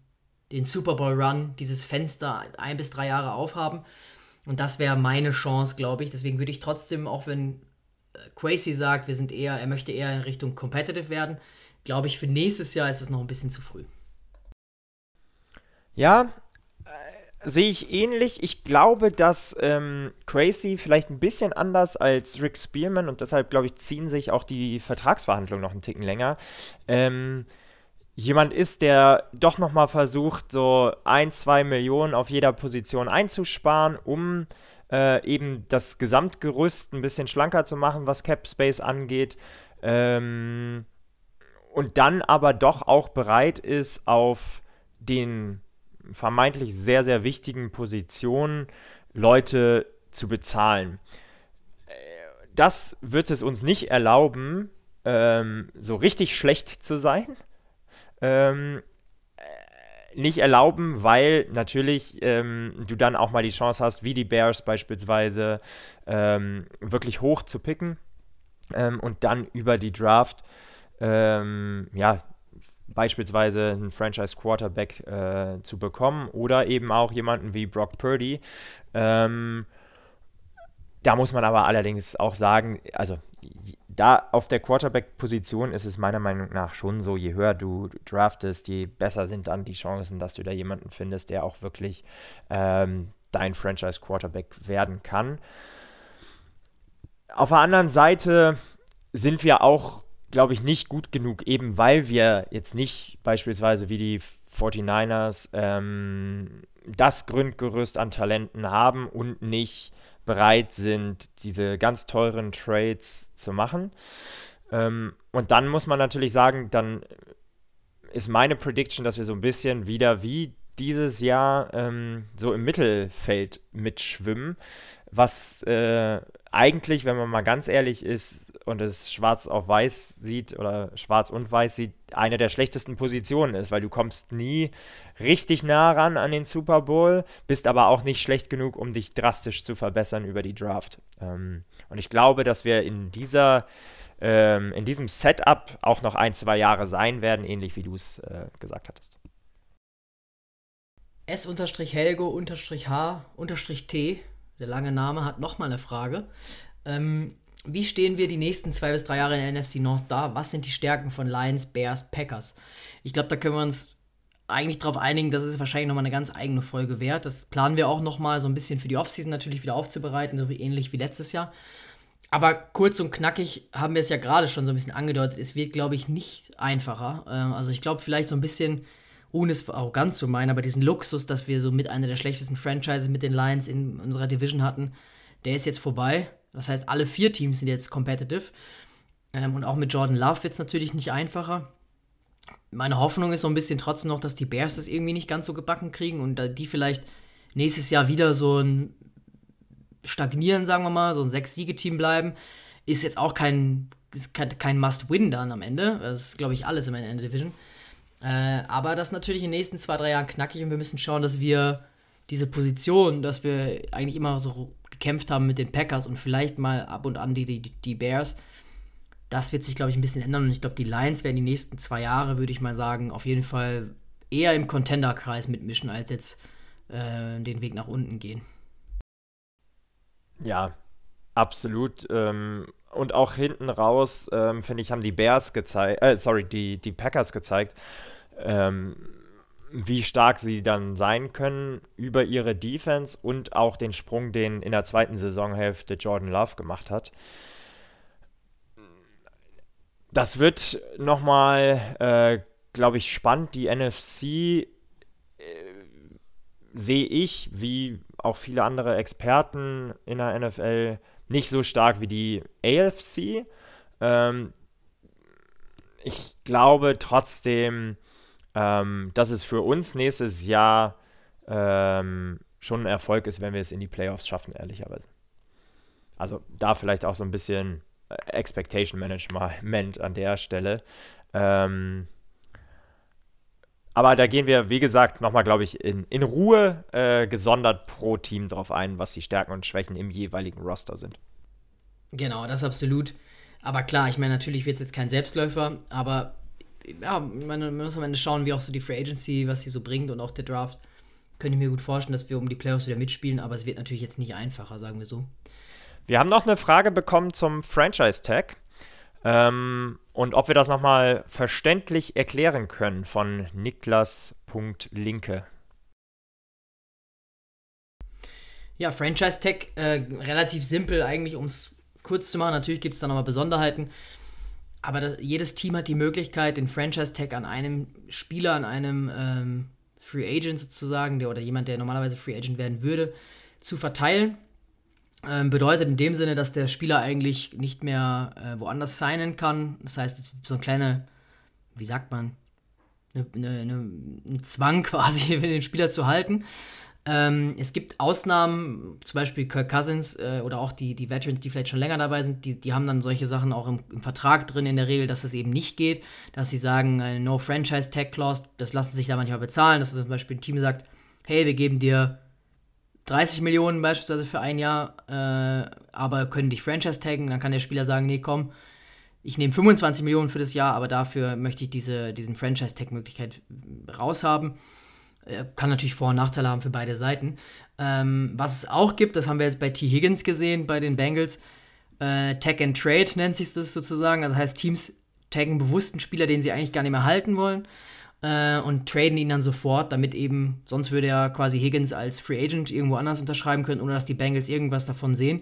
den Super Bowl-Run, dieses Fenster ein bis drei Jahre aufhaben. Und das wäre meine Chance, glaube ich. Deswegen würde ich trotzdem, auch wenn Quasi sagt, wir sind eher, er möchte eher in Richtung Competitive werden, glaube ich, für nächstes Jahr ist es noch ein bisschen zu früh. Ja, sehe ich ähnlich. Ich glaube, dass ähm, Crazy vielleicht ein bisschen anders als Rick Spearman und deshalb, glaube ich, ziehen sich auch die Vertragsverhandlungen noch einen Ticken länger. Ähm, jemand ist, der doch nochmal versucht, so ein, zwei Millionen auf jeder Position einzusparen, um äh, eben das Gesamtgerüst ein bisschen schlanker zu machen, was Cap Space angeht. Ähm, und dann aber doch auch bereit ist, auf den vermeintlich sehr, sehr wichtigen Positionen Leute zu bezahlen. Das wird es uns nicht erlauben, ähm, so richtig schlecht zu sein. Ähm, äh, nicht erlauben, weil natürlich ähm, du dann auch mal die Chance hast, wie die Bears beispielsweise, ähm, wirklich hoch zu picken ähm, und dann über die Draft ähm, ja, beispielsweise einen Franchise-Quarterback äh, zu bekommen oder eben auch jemanden wie Brock Purdy. Ähm, da muss man aber allerdings auch sagen, also da auf der Quarterback-Position ist es meiner Meinung nach schon so, je höher du draftest, je besser sind dann die Chancen, dass du da jemanden findest, der auch wirklich ähm, dein Franchise-Quarterback werden kann. Auf der anderen Seite sind wir auch glaube ich, nicht gut genug, eben weil wir jetzt nicht beispielsweise wie die 49ers ähm, das Grundgerüst an Talenten haben und nicht bereit sind, diese ganz teuren Trades zu machen. Ähm, und dann muss man natürlich sagen, dann ist meine Prediction, dass wir so ein bisschen wieder wie dieses Jahr ähm, so im Mittelfeld mitschwimmen, was äh, eigentlich, wenn man mal ganz ehrlich ist und es schwarz auf weiß sieht oder schwarz und weiß sieht, eine der schlechtesten Positionen ist, weil du kommst nie richtig nah ran an den Super Bowl, bist aber auch nicht schlecht genug, um dich drastisch zu verbessern über die Draft. Ähm, und ich glaube, dass wir in dieser ähm, in diesem Setup auch noch ein, zwei Jahre sein werden, ähnlich wie du es äh, gesagt hattest. S-Helgo-H-T der lange Name hat nochmal eine Frage. Ähm, wie stehen wir die nächsten zwei bis drei Jahre in der NFC North da? Was sind die Stärken von Lions, Bears, Packers? Ich glaube, da können wir uns eigentlich darauf einigen, das ist wahrscheinlich nochmal eine ganz eigene Folge wert. Das planen wir auch nochmal so ein bisschen für die Offseason natürlich wieder aufzubereiten, so wie ähnlich wie letztes Jahr. Aber kurz und knackig haben wir es ja gerade schon so ein bisschen angedeutet. Es wird, glaube ich, nicht einfacher. Ähm, also ich glaube vielleicht so ein bisschen ohne es arrogant zu meinen, aber diesen Luxus, dass wir so mit einer der schlechtesten Franchises mit den Lions in unserer Division hatten, der ist jetzt vorbei. Das heißt, alle vier Teams sind jetzt competitive. Ähm, und auch mit Jordan Love wird es natürlich nicht einfacher. Meine Hoffnung ist so ein bisschen trotzdem noch, dass die Bears das irgendwie nicht ganz so gebacken kriegen und die vielleicht nächstes Jahr wieder so ein Stagnieren, sagen wir mal, so ein Sechs-Siege-Team bleiben, ist jetzt auch kein, kein, kein Must-Win dann am Ende. Das ist, glaube ich, alles in der Division. Äh, aber das ist natürlich in den nächsten zwei, drei Jahren knackig und wir müssen schauen, dass wir diese Position, dass wir eigentlich immer so gekämpft haben mit den Packers und vielleicht mal ab und an die, die, die Bears, das wird sich, glaube ich, ein bisschen ändern. Und ich glaube, die Lions werden die nächsten zwei Jahre, würde ich mal sagen, auf jeden Fall eher im Contender-Kreis mitmischen, als jetzt äh, den Weg nach unten gehen. Ja, absolut. Ähm, und auch hinten raus, ähm, finde ich, haben die Bears gezeigt, äh, sorry, die, die Packers gezeigt, ähm, wie stark sie dann sein können über ihre Defense und auch den Sprung, den in der zweiten Saisonhälfte Jordan Love gemacht hat. Das wird nochmal, äh, glaube ich, spannend. Die NFC äh, sehe ich, wie auch viele andere Experten in der NFL, nicht so stark wie die AFC. Ähm, ich glaube trotzdem, ähm, dass es für uns nächstes Jahr ähm, schon ein Erfolg ist, wenn wir es in die Playoffs schaffen, ehrlicherweise. Also da vielleicht auch so ein bisschen äh, Expectation Management an der Stelle. Ähm, aber da gehen wir, wie gesagt, nochmal, glaube ich, in, in Ruhe äh, gesondert pro Team drauf ein, was die Stärken und Schwächen im jeweiligen Roster sind. Genau, das ist absolut. Aber klar, ich meine, natürlich wird es jetzt kein Selbstläufer, aber ja, man muss am Ende schauen, wie auch so die Free Agency, was sie so bringt und auch der Draft. Könnte ich mir gut vorstellen, dass wir um die Playoffs wieder mitspielen, aber es wird natürlich jetzt nicht einfacher, sagen wir so. Wir haben noch eine Frage bekommen zum Franchise-Tag. Ähm, und ob wir das nochmal verständlich erklären können von Niklas.linke. Ja, Franchise Tech, äh, relativ simpel eigentlich, um es kurz zu machen. Natürlich gibt es da nochmal Besonderheiten. Aber das, jedes Team hat die Möglichkeit, den Franchise Tag an einem Spieler, an einem ähm, Free Agent sozusagen, der oder jemand, der normalerweise Free Agent werden würde, zu verteilen. Ähm, bedeutet in dem Sinne, dass der Spieler eigentlich nicht mehr äh, woanders signen kann. Das heißt, so ein kleiner, wie sagt man, eine, eine, eine, ein Zwang quasi, den Spieler zu halten. Ähm, es gibt Ausnahmen, zum Beispiel Kirk Cousins äh, oder auch die, die Veterans, die vielleicht schon länger dabei sind, die, die haben dann solche Sachen auch im, im Vertrag drin in der Regel, dass es eben nicht geht, dass sie sagen, äh, No Franchise Tag Clause, das lassen sich da manchmal bezahlen, dass zum Beispiel ein Team sagt, hey, wir geben dir 30 Millionen beispielsweise für ein Jahr, äh, aber können dich Franchise taggen, dann kann der Spieler sagen, nee, komm, ich nehme 25 Millionen für das Jahr, aber dafür möchte ich diese diesen Franchise-Tag-Möglichkeit raushaben. Äh, kann natürlich Vor- und Nachteile haben für beide Seiten. Ähm, was es auch gibt, das haben wir jetzt bei T. Higgins gesehen, bei den Bengals, äh, Tag and Trade nennt sich das sozusagen. Also heißt, Teams taggen bewussten Spieler, den sie eigentlich gar nicht mehr halten wollen äh, und traden ihn dann sofort, damit eben, sonst würde er quasi Higgins als Free Agent irgendwo anders unterschreiben können, ohne dass die Bengals irgendwas davon sehen.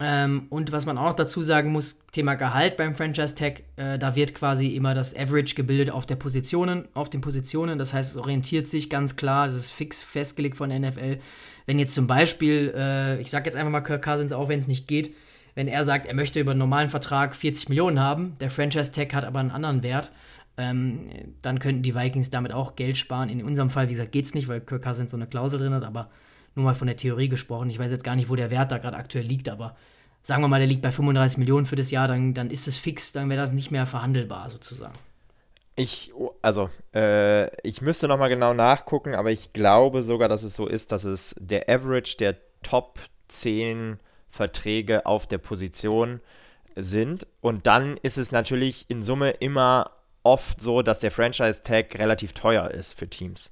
Ähm, und was man auch noch dazu sagen muss, Thema Gehalt beim Franchise Tag, äh, da wird quasi immer das Average gebildet auf der Positionen, auf den Positionen. Das heißt, es orientiert sich ganz klar, das ist fix festgelegt von der NFL. Wenn jetzt zum Beispiel, äh, ich sage jetzt einfach mal Kirk Cousins, auch wenn es nicht geht, wenn er sagt, er möchte über einen normalen Vertrag 40 Millionen haben, der Franchise Tag hat aber einen anderen Wert, ähm, dann könnten die Vikings damit auch Geld sparen. In unserem Fall, wie gesagt, geht es nicht, weil Kirk Cousins so eine Klausel drin hat, aber nur mal von der Theorie gesprochen. Ich weiß jetzt gar nicht, wo der Wert da gerade aktuell liegt, aber sagen wir mal, der liegt bei 35 Millionen für das Jahr, dann, dann ist es fix, dann wäre das nicht mehr verhandelbar sozusagen. Ich, also, äh, ich müsste nochmal genau nachgucken, aber ich glaube sogar, dass es so ist, dass es der Average der Top 10 Verträge auf der Position sind. Und dann ist es natürlich in Summe immer oft so, dass der Franchise-Tag relativ teuer ist für Teams.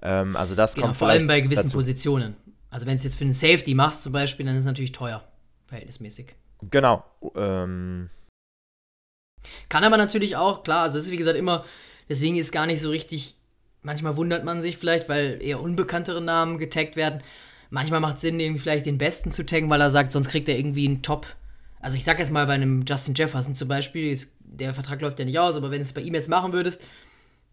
Ähm, also das genau, kommt vor allem bei gewissen dazu. Positionen. Also wenn es jetzt für einen Safety machst zum Beispiel, dann ist es natürlich teuer, verhältnismäßig. Genau. Ähm. Kann aber natürlich auch, klar, also es ist wie gesagt immer, deswegen ist gar nicht so richtig, manchmal wundert man sich vielleicht, weil eher unbekanntere Namen getaggt werden. Manchmal macht es Sinn, irgendwie vielleicht den Besten zu taggen, weil er sagt, sonst kriegt er irgendwie einen Top. Also ich sag jetzt mal bei einem Justin Jefferson zum Beispiel, ist der Vertrag läuft ja nicht aus, aber wenn du es bei ihm jetzt machen würdest,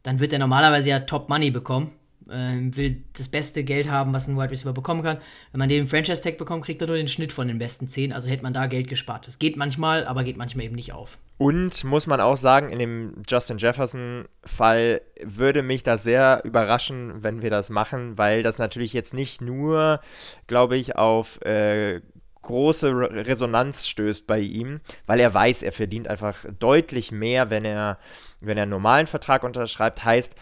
dann wird er normalerweise ja Top Money bekommen. äh, will das beste Geld haben, was ein Wide Receiver bekommen kann. Wenn man den Franchise Tag bekommt, kriegt er nur den Schnitt von den besten 10, also hätte man da Geld gespart. Das geht manchmal, aber geht manchmal eben nicht auf. Und muss man auch sagen, in dem Justin Jefferson-Fall würde mich das sehr überraschen, wenn wir das machen, weil das natürlich jetzt nicht nur, glaube ich, auf äh, große Resonanz stößt bei ihm, weil er weiß, er verdient einfach deutlich mehr, wenn er, wenn er einen normalen Vertrag unterschreibt. Heißt,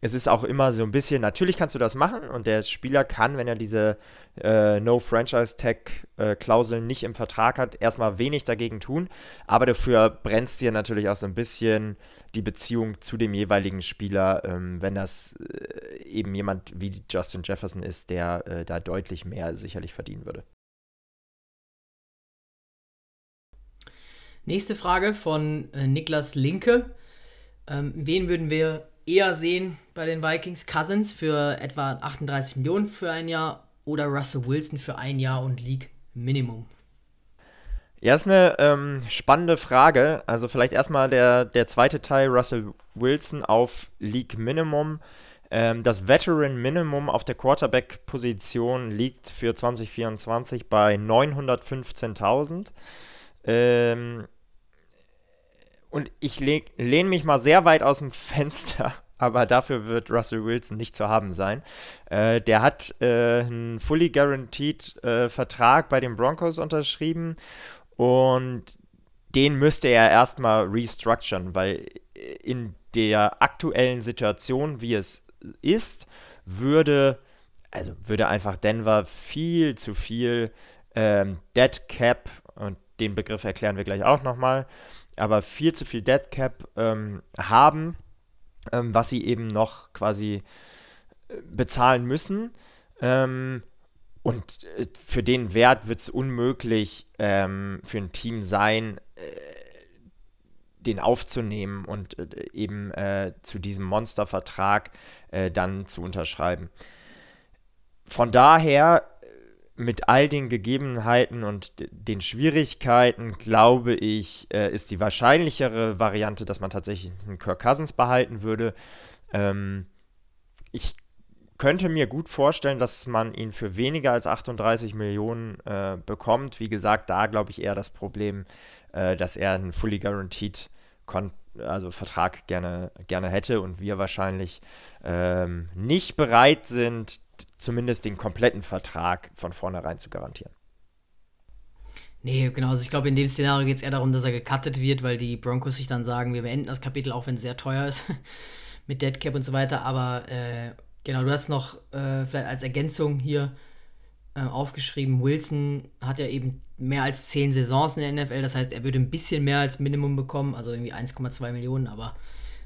es ist auch immer so ein bisschen, natürlich kannst du das machen und der Spieler kann, wenn er diese äh, No-Franchise-Tag-Klauseln äh, nicht im Vertrag hat, erstmal wenig dagegen tun, aber dafür brennst dir natürlich auch so ein bisschen die Beziehung zu dem jeweiligen Spieler, ähm, wenn das äh, eben jemand wie Justin Jefferson ist, der äh, da deutlich mehr sicherlich verdienen würde. Nächste Frage von äh, Niklas Linke. Ähm, wen würden wir eher sehen bei den Vikings? Cousins für etwa 38 Millionen für ein Jahr oder Russell Wilson für ein Jahr und League Minimum? Ja, ist eine ähm, spannende Frage. Also vielleicht erstmal der, der zweite Teil, Russell Wilson auf League Minimum. Ähm, das Veteran Minimum auf der Quarterback-Position liegt für 2024 bei 915.000. Ähm, und ich lehne mich mal sehr weit aus dem Fenster, aber dafür wird Russell Wilson nicht zu haben sein. Äh, der hat äh, einen fully guaranteed äh, Vertrag bei den Broncos unterschrieben und den müsste er erstmal restructuren, weil in der aktuellen Situation, wie es ist, würde, also würde einfach Denver viel zu viel ähm, Dead Cap und den Begriff erklären wir gleich auch nochmal, aber viel zu viel Dead Cap ähm, haben, ähm, was sie eben noch quasi äh, bezahlen müssen. Ähm, und äh, für den Wert wird es unmöglich ähm, für ein Team sein, äh, den aufzunehmen und äh, eben äh, zu diesem Monstervertrag äh, dann zu unterschreiben. Von daher mit all den Gegebenheiten und den Schwierigkeiten, glaube ich, äh, ist die wahrscheinlichere Variante, dass man tatsächlich einen Kirk Cousins behalten würde. Ähm, ich könnte mir gut vorstellen, dass man ihn für weniger als 38 Millionen äh, bekommt. Wie gesagt, da glaube ich eher das Problem, äh, dass er einen fully guaranteed also Vertrag gerne, gerne hätte und wir wahrscheinlich ähm, nicht bereit sind, zumindest den kompletten Vertrag von vornherein zu garantieren. Nee, genau. Also ich glaube, in dem Szenario geht es eher darum, dass er gecuttet wird, weil die Broncos sich dann sagen, wir beenden das Kapitel, auch wenn es sehr teuer ist, mit Deadcap und so weiter. Aber äh, genau, du hast noch äh, vielleicht als Ergänzung hier äh, aufgeschrieben, Wilson hat ja eben mehr als zehn Saisons in der NFL. Das heißt, er würde ein bisschen mehr als Minimum bekommen, also irgendwie 1,2 Millionen. Aber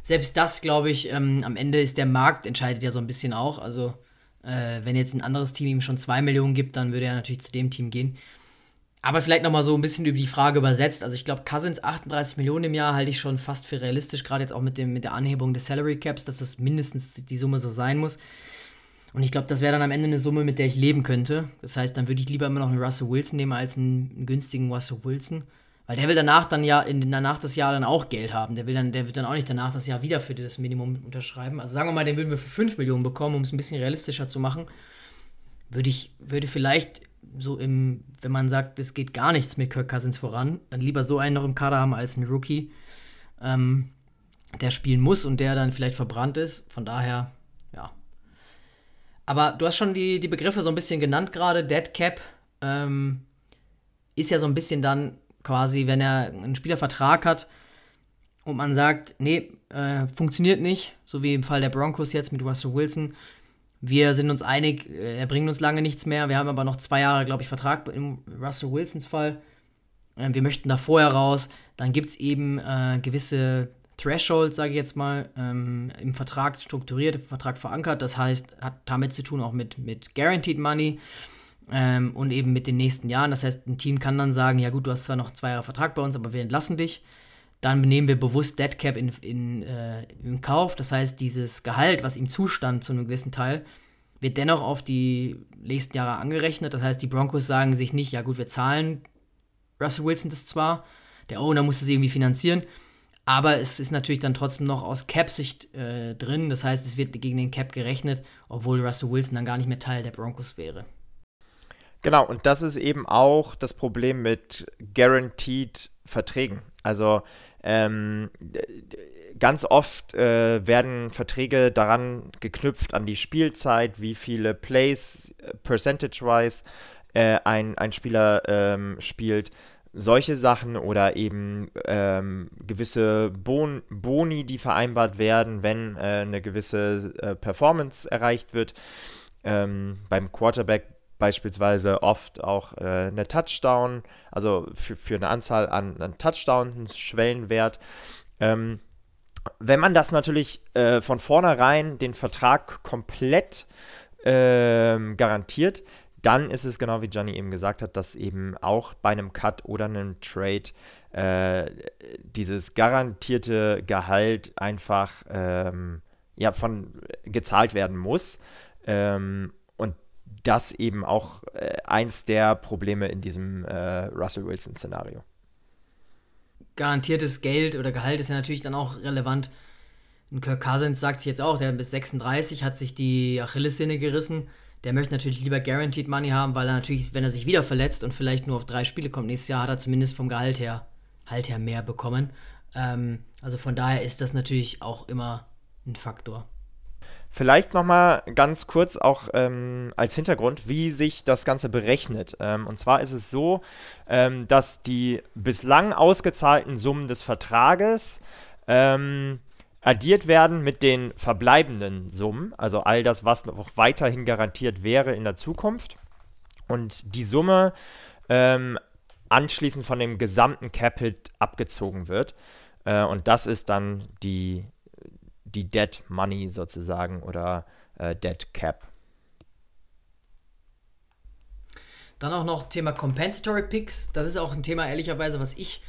selbst das, glaube ich, ähm, am Ende ist der Markt, entscheidet ja so ein bisschen auch. Also äh, wenn jetzt ein anderes Team ihm schon 2 Millionen gibt, dann würde er natürlich zu dem Team gehen. Aber vielleicht nochmal so ein bisschen über die Frage übersetzt. Also ich glaube, Cousins 38 Millionen im Jahr halte ich schon fast für realistisch, gerade jetzt auch mit, dem, mit der Anhebung des Salary Caps, dass das mindestens die Summe so sein muss. Und ich glaube, das wäre dann am Ende eine Summe, mit der ich leben könnte. Das heißt, dann würde ich lieber immer noch einen Russell Wilson nehmen als einen, einen günstigen Russell Wilson. Weil der will danach dann ja, in, danach das Jahr dann auch Geld haben. Der will dann, der wird dann auch nicht danach das Jahr wieder für das Minimum unterschreiben. Also sagen wir mal, den würden wir für 5 Millionen bekommen, um es ein bisschen realistischer zu machen. Würde ich, würde vielleicht so im, wenn man sagt, es geht gar nichts mit Kirk Cousins voran, dann lieber so einen noch im Kader haben als einen Rookie, ähm, der spielen muss und der dann vielleicht verbrannt ist. Von daher, ja. Aber du hast schon die, die Begriffe so ein bisschen genannt gerade. Dead Cap ähm, ist ja so ein bisschen dann quasi, wenn er einen Spielervertrag hat und man sagt, nee, äh, funktioniert nicht, so wie im Fall der Broncos jetzt mit Russell Wilson. Wir sind uns einig, äh, er bringt uns lange nichts mehr. Wir haben aber noch zwei Jahre, glaube ich, Vertrag im Russell Wilsons Fall. Äh, wir möchten da vorher raus. Dann gibt es eben äh, gewisse Thresholds, sage ich jetzt mal, ähm, im Vertrag strukturiert, im Vertrag verankert. Das heißt, hat damit zu tun auch mit, mit Guaranteed Money ähm, und eben mit den nächsten Jahren. Das heißt, ein Team kann dann sagen, ja gut, du hast zwar noch zwei Jahre Vertrag bei uns, aber wir entlassen dich. Dann nehmen wir bewusst Deadcap in, in, äh, in Kauf. Das heißt, dieses Gehalt, was ihm zustand zu einem gewissen Teil, wird dennoch auf die nächsten Jahre angerechnet. Das heißt, die Broncos sagen sich nicht, ja gut, wir zahlen Russell Wilson das zwar, der Owner muss das irgendwie finanzieren, Aber es ist natürlich dann trotzdem noch aus Cap-Sicht äh, drin. Das heißt, es wird gegen den Cap gerechnet, obwohl Russell Wilson dann gar nicht mehr Teil der Broncos wäre. Genau, und das ist eben auch das Problem mit Guaranteed Verträgen. Also ähm, ganz oft äh, werden Verträge daran geknüpft an die Spielzeit, wie viele Plays äh, percentage-wise äh, ein, ein Spieler ähm, spielt solche Sachen oder eben ähm, gewisse bon Boni, die vereinbart werden, wenn äh, eine gewisse äh, Performance erreicht wird. Ähm, beim Quarterback beispielsweise oft auch äh, eine Touchdown, also für, für eine Anzahl an, an Touchdowns, Schwellenwert. Ähm, wenn man das natürlich äh, von vornherein den Vertrag komplett ähm, garantiert, dann ist es genau wie Gianni eben gesagt hat, dass eben auch bei einem Cut oder einem Trade äh, dieses garantierte Gehalt einfach ähm, ja, von gezahlt werden muss. Ähm, das eben auch äh, eins der Probleme in diesem äh, Russell Wilson-Szenario. Garantiertes Geld oder Gehalt ist ja natürlich dann auch relevant. Und Kirk Cousins sagt sich jetzt auch, der bis 36 hat sich die Achillessehne gerissen der möchte natürlich lieber Guaranteed Money haben, weil er natürlich, wenn er sich wieder verletzt und vielleicht nur auf drei Spiele kommt nächstes Jahr, hat er zumindest vom Gehalt her, halt her mehr bekommen. Ähm, also von daher ist das natürlich auch immer ein Faktor. Vielleicht nochmal ganz kurz auch ähm, als Hintergrund, wie sich das Ganze berechnet. Ähm, und zwar ist es so, ähm, dass die bislang ausgezahlten Summen des Vertrages ähm, addiert werden mit den verbleibenden Summen, also all das, was noch weiterhin garantiert wäre in der Zukunft. Und die Summe ähm, anschließend von dem gesamten Capit abgezogen wird. Äh, und das ist dann die, die Dead Money sozusagen oder äh, Dead Cap. Dann auch noch Thema Compensatory Picks. Das ist auch ein Thema, ehrlicherweise, was ich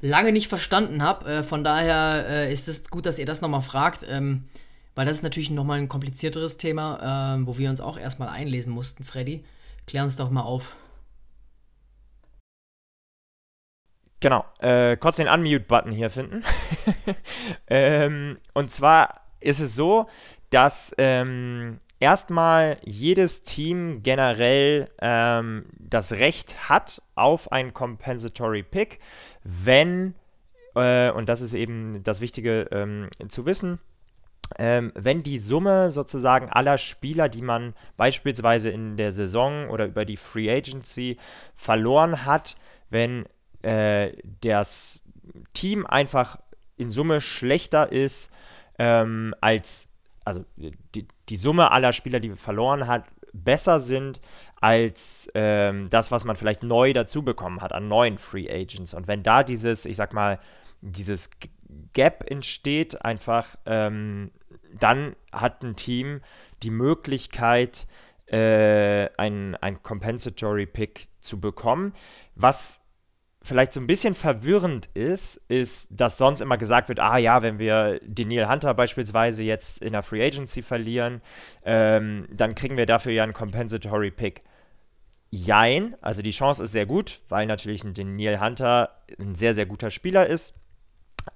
lange nicht verstanden habe. Äh, von daher äh, ist es gut, dass ihr das nochmal fragt, ähm, weil das ist natürlich nochmal ein komplizierteres Thema, äh, wo wir uns auch erstmal einlesen mussten. Freddy, klär uns doch mal auf. Genau, äh, kurz den Unmute-Button hier finden. ähm, und zwar ist es so, dass ähm, erstmal jedes Team generell ähm, das Recht hat auf ein Compensatory Pick, wenn, äh, und das ist eben das Wichtige ähm, zu wissen, ähm, wenn die Summe sozusagen aller Spieler, die man beispielsweise in der Saison oder über die Free Agency verloren hat, wenn äh, das Team einfach in Summe schlechter ist ähm, als also die, die Summe aller Spieler, die verloren hat, besser sind als ähm, das, was man vielleicht neu dazu bekommen hat an neuen Free Agents. Und wenn da dieses, ich sag mal, dieses Gap entsteht, einfach, ähm, dann hat ein Team die Möglichkeit, äh, ein, ein Compensatory Pick zu bekommen, was vielleicht so ein bisschen verwirrend ist, ist, dass sonst immer gesagt wird, ah ja, wenn wir Daniel Hunter beispielsweise jetzt in der Free Agency verlieren, ähm, dann kriegen wir dafür ja einen Compensatory Pick. Jein, also die Chance ist sehr gut, weil natürlich ein Daniel Hunter ein sehr, sehr guter Spieler ist.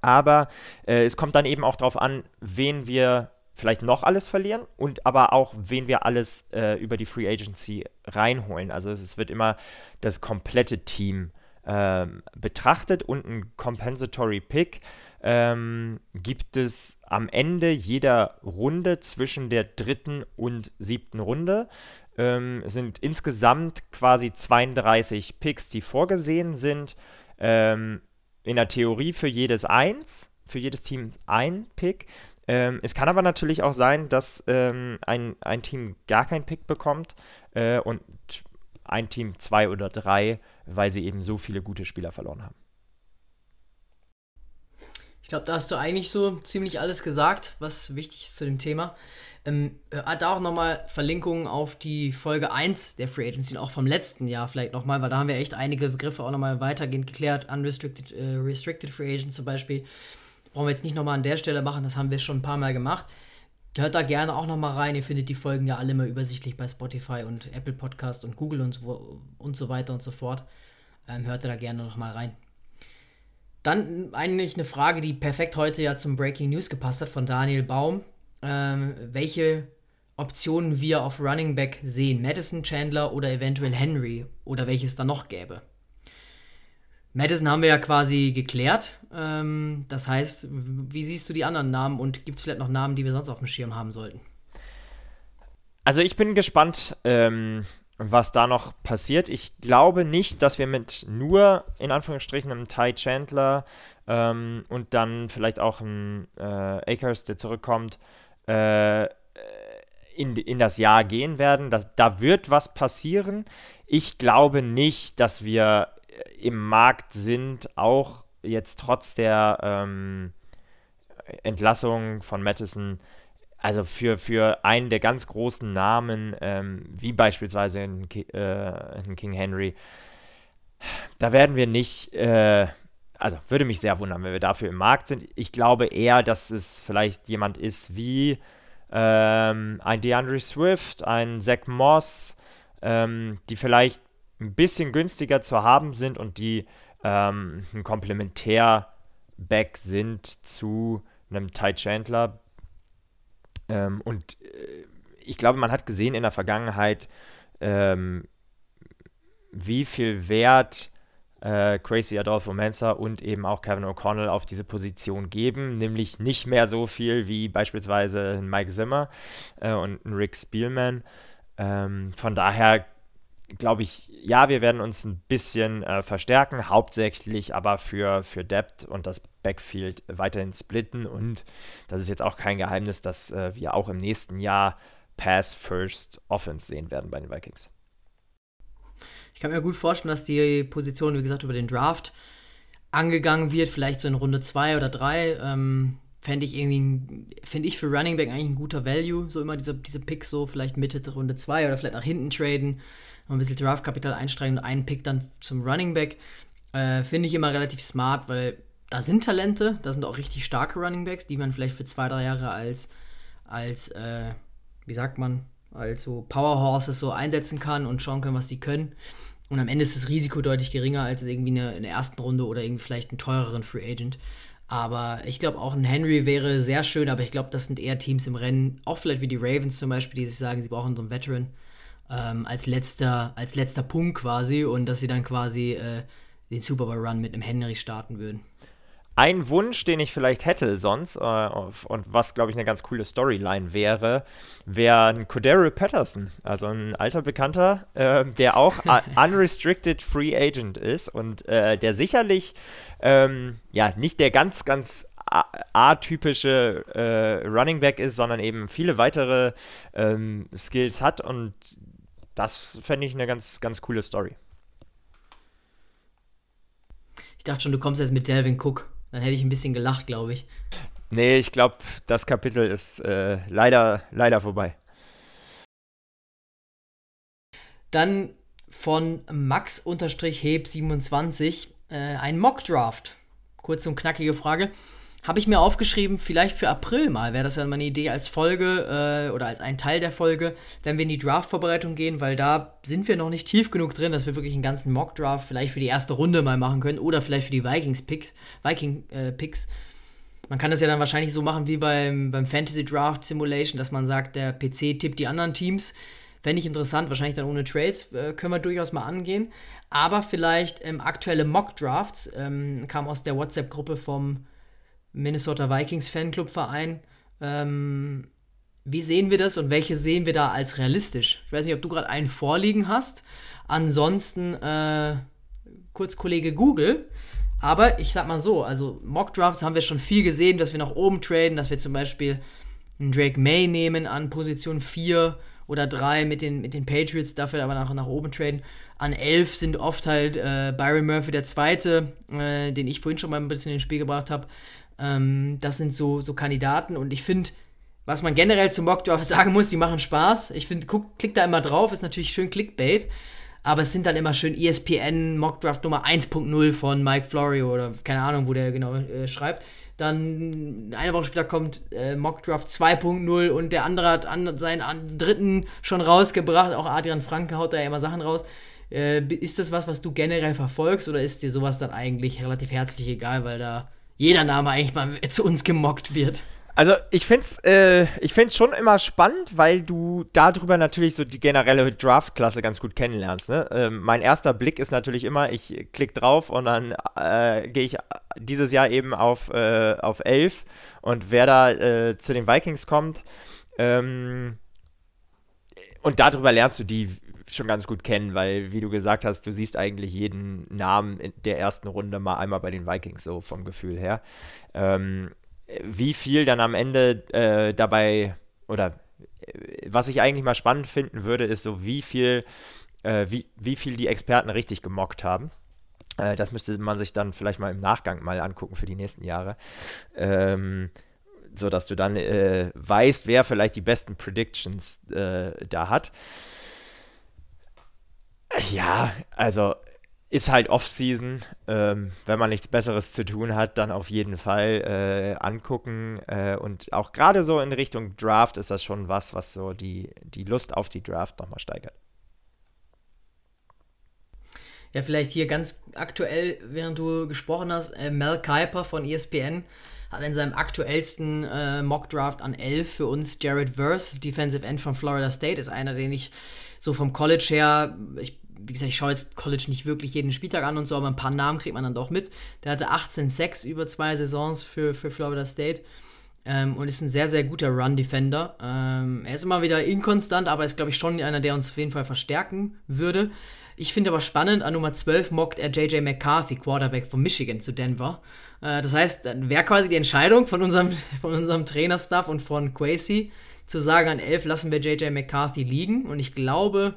Aber äh, es kommt dann eben auch darauf an, wen wir vielleicht noch alles verlieren und aber auch, wen wir alles äh, über die Free Agency reinholen. Also es, es wird immer das komplette Team ähm, betrachtet und ein Compensatory Pick ähm, gibt es am Ende jeder Runde zwischen der dritten und siebten Runde. Ähm, sind insgesamt quasi 32 Picks, die vorgesehen sind. Ähm, in der Theorie für jedes eins, für jedes Team ein Pick. Ähm, es kann aber natürlich auch sein, dass ähm, ein, ein Team gar keinen Pick bekommt äh, und ein Team zwei oder drei, weil sie eben so viele gute Spieler verloren haben. Ich glaube, da hast du eigentlich so ziemlich alles gesagt, was wichtig ist zu dem Thema. Ähm, da auch nochmal Verlinkungen auf die Folge 1 der Free Agency, auch vom letzten Jahr vielleicht nochmal, weil da haben wir echt einige Begriffe auch nochmal weitergehend geklärt. Unrestricted, äh, Restricted Free Agent zum Beispiel. Brauchen wir jetzt nicht nochmal an der Stelle machen, das haben wir schon ein paar Mal gemacht. Hört da gerne auch nochmal rein. Ihr findet die Folgen ja alle immer übersichtlich bei Spotify und Apple Podcast und Google und so, und so weiter und so fort. Ähm, hört da gerne nochmal rein. Dann eigentlich eine Frage, die perfekt heute ja zum Breaking News gepasst hat von Daniel Baum. Ähm, welche Optionen wir auf Running Back sehen? Madison, Chandler oder eventuell Henry oder welches da noch gäbe? Madison haben wir ja quasi geklärt. Ähm, das heißt, wie siehst du die anderen Namen und gibt es vielleicht noch Namen, die wir sonst auf dem Schirm haben sollten? Also ich bin gespannt, ähm, was da noch passiert. Ich glaube nicht, dass wir mit nur, in Anführungsstrichen, einem Ty Chandler ähm, und dann vielleicht auch einem äh, Akers, der zurückkommt, äh, in, in das Jahr gehen werden. Das, da wird was passieren. Ich glaube nicht, dass wir im Markt sind, auch jetzt trotz der ähm, Entlassung von Madison, also für, für einen der ganz großen Namen, ähm, wie beispielsweise in, äh, in, King Henry, da werden wir nicht, äh, also würde mich sehr wundern, wenn wir dafür im Markt sind. Ich glaube eher, dass es vielleicht jemand ist wie ähm, ein DeAndre Swift, ein Zach Moss, ähm, die vielleicht ein bisschen günstiger zu haben sind und die ähm, ein Komplementär-Back sind zu einem Ty Chandler. Ähm, und äh, ich glaube, man hat gesehen in der Vergangenheit, ähm, wie viel Wert äh, Crazy Adolfo Mensa und eben auch Kevin O'Connell auf diese Position geben, nämlich nicht mehr so viel wie beispielsweise Mike Zimmer äh, und Rick Spielman. Ähm, von daher glaube ich, ja, wir werden uns ein bisschen äh, verstärken, hauptsächlich aber für, für Depth und das Backfield weiterhin splitten. Und das ist jetzt auch kein Geheimnis, dass äh, wir auch im nächsten Jahr Pass First Offense sehen werden bei den Vikings. Ich kann mir gut vorstellen, dass die Position, wie gesagt, über den Draft angegangen wird, vielleicht so in Runde 2 oder 3. Ähm, Fände ich irgendwie, finde ich für Running Back eigentlich ein guter Value, so immer diese, diese Picks so, vielleicht Mitte Runde 2 oder vielleicht nach hinten traden noch ein bisschen Draftkapital einsteigen und einen Pick dann zum Running Back. Äh, Finde ich immer relativ smart, weil da sind Talente, da sind auch richtig starke Running Backs, die man vielleicht für zwei, drei Jahre als, als äh, wie sagt man, als so Powerhorses so einsetzen kann und schauen kann, was die können. Und am Ende ist das Risiko deutlich geringer als irgendwie eine, in ersten Runde oder irgendwie vielleicht einen teureren Free Agent. Aber ich glaube, auch ein Henry wäre sehr schön, aber ich glaube, das sind eher Teams im Rennen, auch vielleicht wie die Ravens zum Beispiel, die sich sagen, sie brauchen so einen Veteran ähm, als, letzter, als letzter Punkt quasi und dass sie dann quasi äh, den Super Bowl Run mit einem Henry starten würden. Ein Wunsch, den ich vielleicht hätte sonst, äh, und was, glaube ich, eine ganz coole Storyline wäre, wäre ein Cordero Patterson, also ein alter Bekannter, äh, der auch unrestricted Free Agent ist und äh, der sicherlich ähm, ja nicht der ganz, ganz atypische äh, Running Back ist, sondern eben viele weitere ähm, Skills hat und das fände ich eine ganz, ganz coole Story. Ich dachte schon, du kommst jetzt mit Delvin Cook. Dann hätte ich ein bisschen gelacht, glaube ich. Nee, ich glaube, das Kapitel ist äh, leider, leider vorbei. Dann von Max-Heb27 äh, ein Mock-Draft. Kurze und knackige Frage. Habe ich mir aufgeschrieben, vielleicht für April mal, wäre das ja mal eine Idee als Folge äh, oder als ein Teil der Folge, wenn wir in die Draft-Vorbereitung gehen, weil da sind wir noch nicht tief genug drin, dass wir wirklich einen ganzen Mock-Draft vielleicht für die erste Runde mal machen können oder vielleicht für die Vikings-Picks. Viking, äh. Man kann das ja dann wahrscheinlich so machen wie beim, beim Fantasy Draft Simulation, dass man sagt, der PC tippt die anderen Teams. Fände ich interessant, wahrscheinlich dann ohne Trades, äh, können wir durchaus mal angehen. Aber vielleicht ähm, aktuelle Mock-Drafts ähm, kam aus der WhatsApp-Gruppe vom Minnesota Vikings Fanclub-Verein. Ähm, wie sehen wir das und welche sehen wir da als realistisch? Ich weiß nicht, ob du gerade einen vorliegen hast. Ansonsten, äh, kurz Kollege Google. Aber ich sag mal so, also Mock-Drafts haben wir schon viel gesehen, dass wir nach oben traden, dass wir zum Beispiel einen Drake May nehmen an Position 4 oder 3 mit den, mit den Patriots, dafür aber nach, nach oben traden. An 11 sind oft halt äh, Byron Murphy der Zweite, äh, den ich vorhin schon mal ein bisschen ins Spiel gebracht habe. Ähm, das sind so, so Kandidaten und ich finde, was man generell zum Mockdraft sagen muss, die machen Spaß. Ich finde, klick da immer drauf, ist natürlich schön Clickbait. Aber es sind dann immer schön ESPN Mockdraft Nummer 1.0 von Mike Florio oder keine Ahnung, wo der genau äh, schreibt. Dann eine Woche später kommt äh, Mockdraft 2.0 und der andere hat an, seinen an, dritten schon rausgebracht. Auch Adrian Franke haut da ja immer Sachen raus. Äh, ist das was, was du generell verfolgst oder ist dir sowas dann eigentlich relativ herzlich egal, weil da jeder Name eigentlich mal zu uns gemockt wird? Also ich finde es äh, find's schon immer spannend, weil du darüber natürlich so die generelle Draft-Klasse ganz gut kennenlernst. Ne? Ähm, mein erster Blick ist natürlich immer, ich klicke drauf und dann äh, gehe ich dieses Jahr eben auf, äh, auf 11 und wer da äh, zu den Vikings kommt. Ähm, und darüber lernst du die schon ganz gut kennen, weil, wie du gesagt hast, du siehst eigentlich jeden Namen in der ersten Runde mal einmal bei den Vikings, so vom Gefühl her. Ähm, wie viel dann am Ende äh, dabei oder äh, was ich eigentlich mal spannend finden würde, ist so, wie viel, äh, wie, wie viel die Experten richtig gemockt haben. Äh, das müsste man sich dann vielleicht mal im Nachgang mal angucken für die nächsten Jahre. Ähm, so dass du dann äh, weißt, wer vielleicht die besten Predictions äh, da hat. Ja, also ist halt Off-Season. Ähm, wenn man nichts Besseres zu tun hat, dann auf jeden Fall äh, angucken. Äh, und auch gerade so in Richtung Draft ist das schon was, was so die, die Lust auf die Draft nochmal steigert. Ja, vielleicht hier ganz aktuell, während du gesprochen hast, äh, Mel Kiper von ESPN hat in seinem aktuellsten äh, Mock Draft an 11 für uns Jared Verse, Defensive End von Florida State, ist einer, den ich so vom College her, ich wie gesagt, ich schaue jetzt College nicht wirklich jeden Spieltag an und so, aber ein paar Namen kriegt man dann doch mit. Der hatte 18-6 über zwei Saisons für, für Florida State ähm, und ist ein sehr, sehr guter Run-Defender. Ähm, er ist immer wieder inkonstant, aber ist, glaube ich, schon einer, der uns auf jeden Fall verstärken würde. Ich finde aber spannend, an Nummer 12 mockt er JJ McCarthy, Quarterback von Michigan, zu Denver. Äh, das heißt, dann wäre quasi die Entscheidung von unserem, von unserem Trainerstaff und von Quasi zu sagen, an 11 lassen wir JJ McCarthy liegen. Und ich glaube,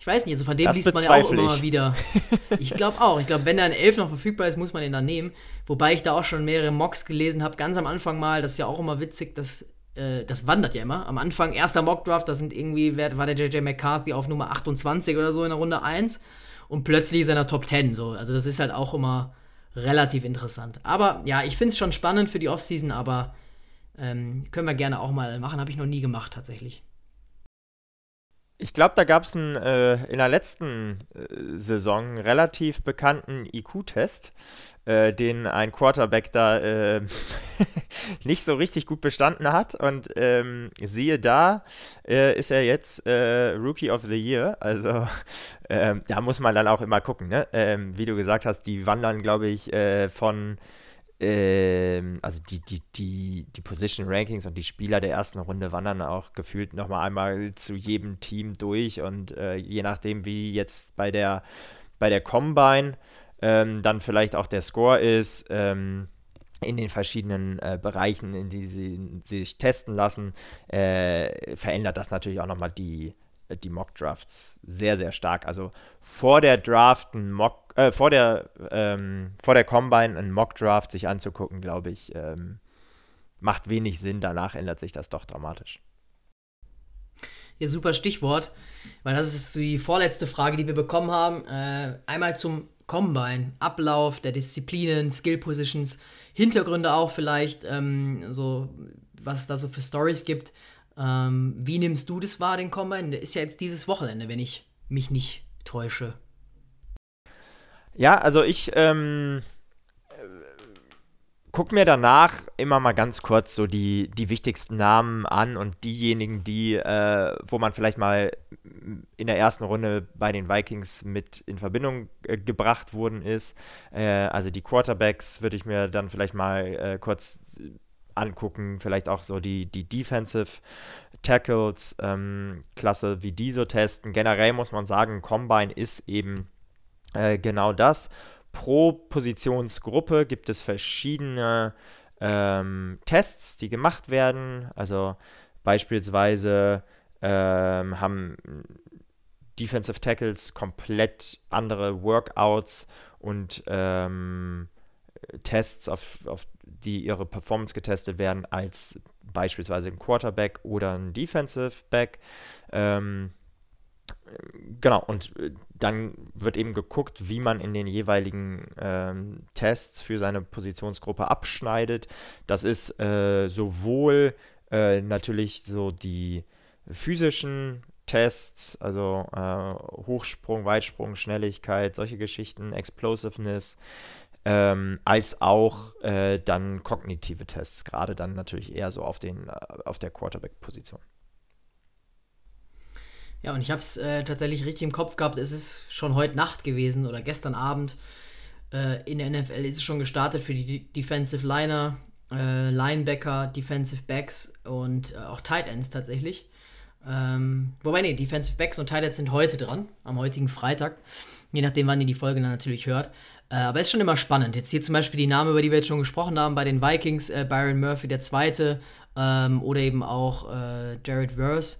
ich weiß nicht, also von dem das liest man ja auch immer mal wieder. Ich glaube auch. Ich glaube, wenn da ein Elf noch verfügbar ist, muss man den dann nehmen. Wobei ich da auch schon mehrere Mocks gelesen habe, ganz am Anfang mal, das ist ja auch immer witzig, dass äh, das wandert ja immer. Am Anfang, erster Mockdraft, da sind irgendwie, war der JJ McCarthy auf Nummer 28 oder so in der Runde 1 und plötzlich ist er in der Top 10. So. Also das ist halt auch immer relativ interessant. Aber ja, ich finde es schon spannend für die Offseason, aber ähm, können wir gerne auch mal machen. Habe ich noch nie gemacht tatsächlich. Ich glaube, da gab es äh, in der letzten äh, Saison relativ bekannten IQ-Test, äh, den ein Quarterback da äh, nicht so richtig gut bestanden hat. Und ähm, siehe da, äh, ist er jetzt äh, Rookie of the Year. Also ähm, da muss man dann auch immer gucken. Ne? Ähm, wie du gesagt hast, die wandern, glaube ich, von ähm, also die, die, die, die Position Rankings und die Spieler der ersten Runde wandern auch gefühlt nochmal einmal zu jedem Team durch und äh, je nachdem, wie jetzt bei der, bei der Combine ähm, dann vielleicht auch der Score ist, ähm, in den verschiedenen äh, Bereichen, in die sie, sie sich testen lassen, äh, verändert das natürlich auch nochmal die, die Mock-Drafts sehr, sehr stark. Also vor der Draft ein Mock, äh, vor der, ähm, vor der Combine ein Mock-Draft sich anzugucken, glaube ich, ähm, macht wenig Sinn. Danach ändert sich das doch dramatisch. Ja, super Stichwort, weil das ist die vorletzte Frage, die wir bekommen haben. Äh, einmal zum Combine, Ablauf der Disziplinen, Skill Positions, Hintergründe auch vielleicht, ähm, so was es da so für Stories gibt. Ähm, wie nimmst du das wahr, den Combine? Der ist ja jetzt dieses Wochenende, wenn ich mich nicht täusche. Ja, also ich ähm, gucke mir danach immer mal ganz kurz so die, die wichtigsten Namen an und diejenigen, die, äh, wo man vielleicht mal in der ersten Runde bei den Vikings mit in Verbindung äh, gebracht worden ist. Äh, also die Quarterbacks würde ich mir dann vielleicht mal äh, kurz angucken, vielleicht auch so die, die Defensive Tackles, ähm, Klasse, wie die so testen. Generell muss man sagen, Combine ist eben äh, genau das. Pro Positionsgruppe gibt es verschiedene ähm, Tests, die gemacht werden. Also beispielsweise ähm, haben Defensive Tackles komplett andere Workouts und ähm, Tests, auf, auf die ihre Performance getestet werden, als beispielsweise ein Quarterback oder ein Defensive Back. Ähm, genau, und äh, dann wird eben geguckt, wie man in den jeweiligen ähm, Tests für seine Positionsgruppe abschneidet. Das ist äh, sowohl äh, natürlich so die physischen Tests, also äh, Hochsprung, Weitsprung, Schnelligkeit, solche Geschichten, Explosiveness, ähm, als auch äh, dann kognitive Tests, gerade dann natürlich eher so auf, den, äh, auf der Quarterback-Position. Ja, und ich habe es äh, tatsächlich richtig im Kopf gehabt. Es ist schon heute Nacht gewesen oder gestern Abend. Äh, in der NFL ist es schon gestartet für die Defensive Liner, äh, Linebacker, Defensive Backs und äh, auch Tight Ends tatsächlich. Ähm, wobei, nee, Defensive Backs und Tight Ends sind heute dran, am heutigen Freitag. Je nachdem, wann ihr die Folge dann natürlich hört. Äh, aber es ist schon immer spannend. Jetzt hier zum Beispiel die Namen, über die wir jetzt schon gesprochen haben, bei den Vikings, äh, Byron Murphy der Zweite ähm, oder eben auch Jared Verse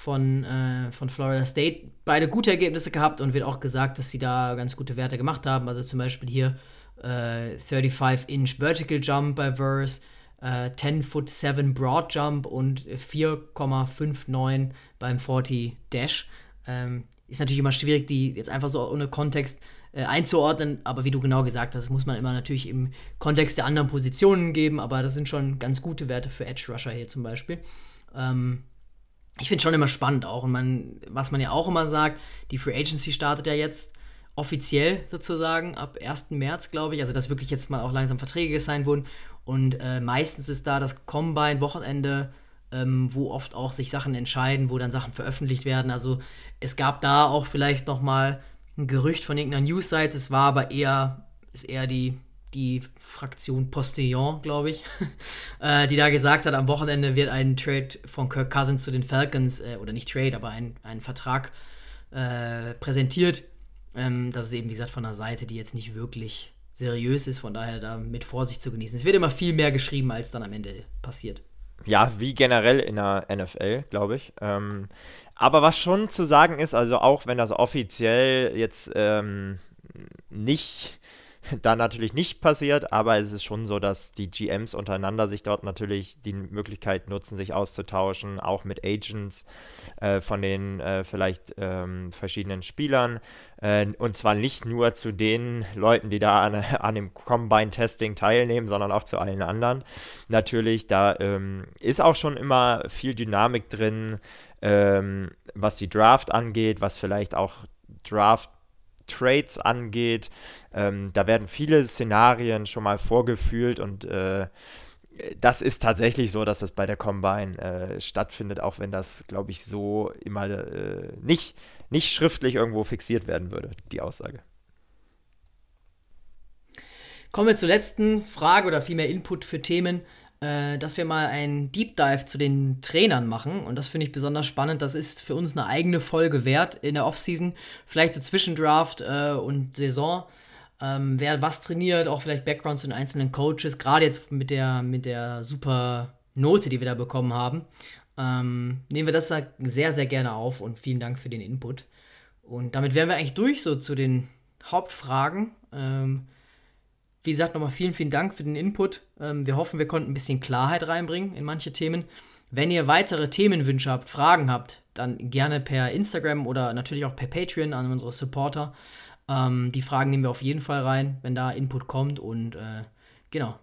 von, äh, von Florida State. Beide gute Ergebnisse gehabt und wird auch gesagt, dass sie da ganz gute Werte gemacht haben. Also zum Beispiel hier äh, 35-inch Vertical Jump bei Verse, äh, 10 Foot 7 Broad Jump und 4,59 beim 40 Dash. Ähm, ist natürlich immer schwierig, die jetzt einfach so ohne Kontext äh, einzuordnen, aber wie du genau gesagt hast, muss man immer natürlich im Kontext der anderen Positionen geben, aber das sind schon ganz gute Werte für Edge Rusher hier zum Beispiel. Ähm, ich finde schon immer spannend auch. Und man, was man ja auch immer sagt, die Free Agency startet ja jetzt offiziell sozusagen ab 1. März, glaube ich. Also, dass wirklich jetzt mal auch langsam Verträge gesigned wurden. Und äh, meistens ist da das Combine-Wochenende, ähm, wo oft auch sich Sachen entscheiden, wo dann Sachen veröffentlicht werden. Also, es gab da auch vielleicht noch mal ein Gerücht von irgendeiner News-Seite. Es war aber eher, ist eher die die Fraktion Postillon, glaube ich, äh, die da gesagt hat, am Wochenende wird ein Trade von Kirk Cousins zu den Falcons, äh, oder nicht Trade, aber ein, ein Vertrag äh, präsentiert. Ähm, das ist eben, wie gesagt, von einer Seite, die jetzt nicht wirklich seriös ist, von daher da mit Vorsicht zu genießen. Es wird immer viel mehr geschrieben, als dann am Ende passiert. Ja, wie generell in der NFL, glaube ich. Ähm, aber was schon zu sagen ist, also auch wenn das offiziell jetzt ähm, nicht da natürlich nicht passiert, aber es ist schon so, dass die GMs untereinander sich dort natürlich die Möglichkeit nutzen, sich auszutauschen, auch mit Agents äh, von den äh, vielleicht ähm, verschiedenen Spielern. Äh, und zwar nicht nur zu den Leuten, die da an, an dem Combine-Testing teilnehmen, sondern auch zu allen anderen. Natürlich, da ähm, ist auch schon immer viel Dynamik drin, ähm, was die Draft angeht, was vielleicht auch Draft Trades angeht. Ähm, da werden viele Szenarien schon mal vorgefühlt und äh, das ist tatsächlich so, dass das bei der Combine äh, stattfindet, auch wenn das, glaube ich, so immer äh, nicht, nicht schriftlich irgendwo fixiert werden würde, die Aussage. Kommen wir zur letzten Frage oder vielmehr Input für Themen äh, dass wir mal einen Deep Dive zu den Trainern machen. Und das finde ich besonders spannend. Das ist für uns eine eigene Folge wert in der Offseason. Vielleicht so Zwischendraft äh, und Saison. Ähm, wer was trainiert, auch vielleicht Backgrounds zu den einzelnen Coaches. Gerade jetzt mit der, mit der super Note, die wir da bekommen haben. Ähm, nehmen wir das da sehr, sehr gerne auf und vielen Dank für den Input. Und damit wären wir eigentlich durch so zu den Hauptfragen. Ähm, wie gesagt, nochmal vielen, vielen Dank für den Input. Ähm, wir hoffen, wir konnten ein bisschen Klarheit reinbringen in manche Themen. Wenn ihr weitere Themenwünsche habt, Fragen habt, dann gerne per Instagram oder natürlich auch per Patreon an unsere Supporter. Ähm, die Fragen nehmen wir auf jeden Fall rein, wenn da Input kommt. Und äh, genau.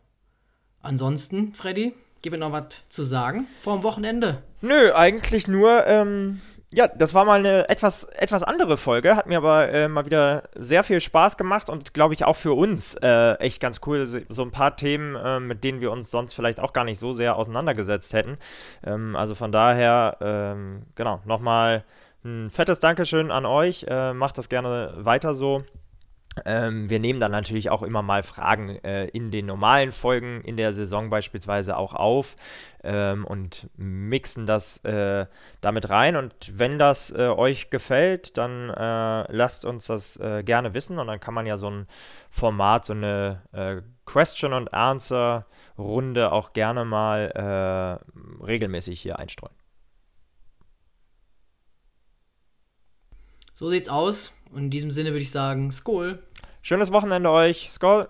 Ansonsten, Freddy, gebe noch was zu sagen vor dem Wochenende. Nö, eigentlich nur, ähm, ja, das war mal eine etwas, etwas andere Folge, hat mir aber äh, mal wieder sehr viel Spaß gemacht und glaube ich auch für uns äh, echt ganz cool. So ein paar Themen, äh, mit denen wir uns sonst vielleicht auch gar nicht so sehr auseinandergesetzt hätten. Ähm, also von daher, ähm, genau, nochmal ein fettes Dankeschön an euch. Äh, macht das gerne weiter so. Ähm, wir nehmen dann natürlich auch immer mal Fragen äh, in den normalen Folgen in der Saison beispielsweise auch auf ähm, und mixen das äh, damit rein. Und wenn das äh, euch gefällt, dann äh, lasst uns das äh, gerne wissen und dann kann man ja so ein Format, so eine äh, Question and Answer Runde auch gerne mal regelmäßig hier einstreuen. So sieht's aus. Und in diesem Sinne würde ich sagen, Skol. Schönes Wochenende euch. Skol.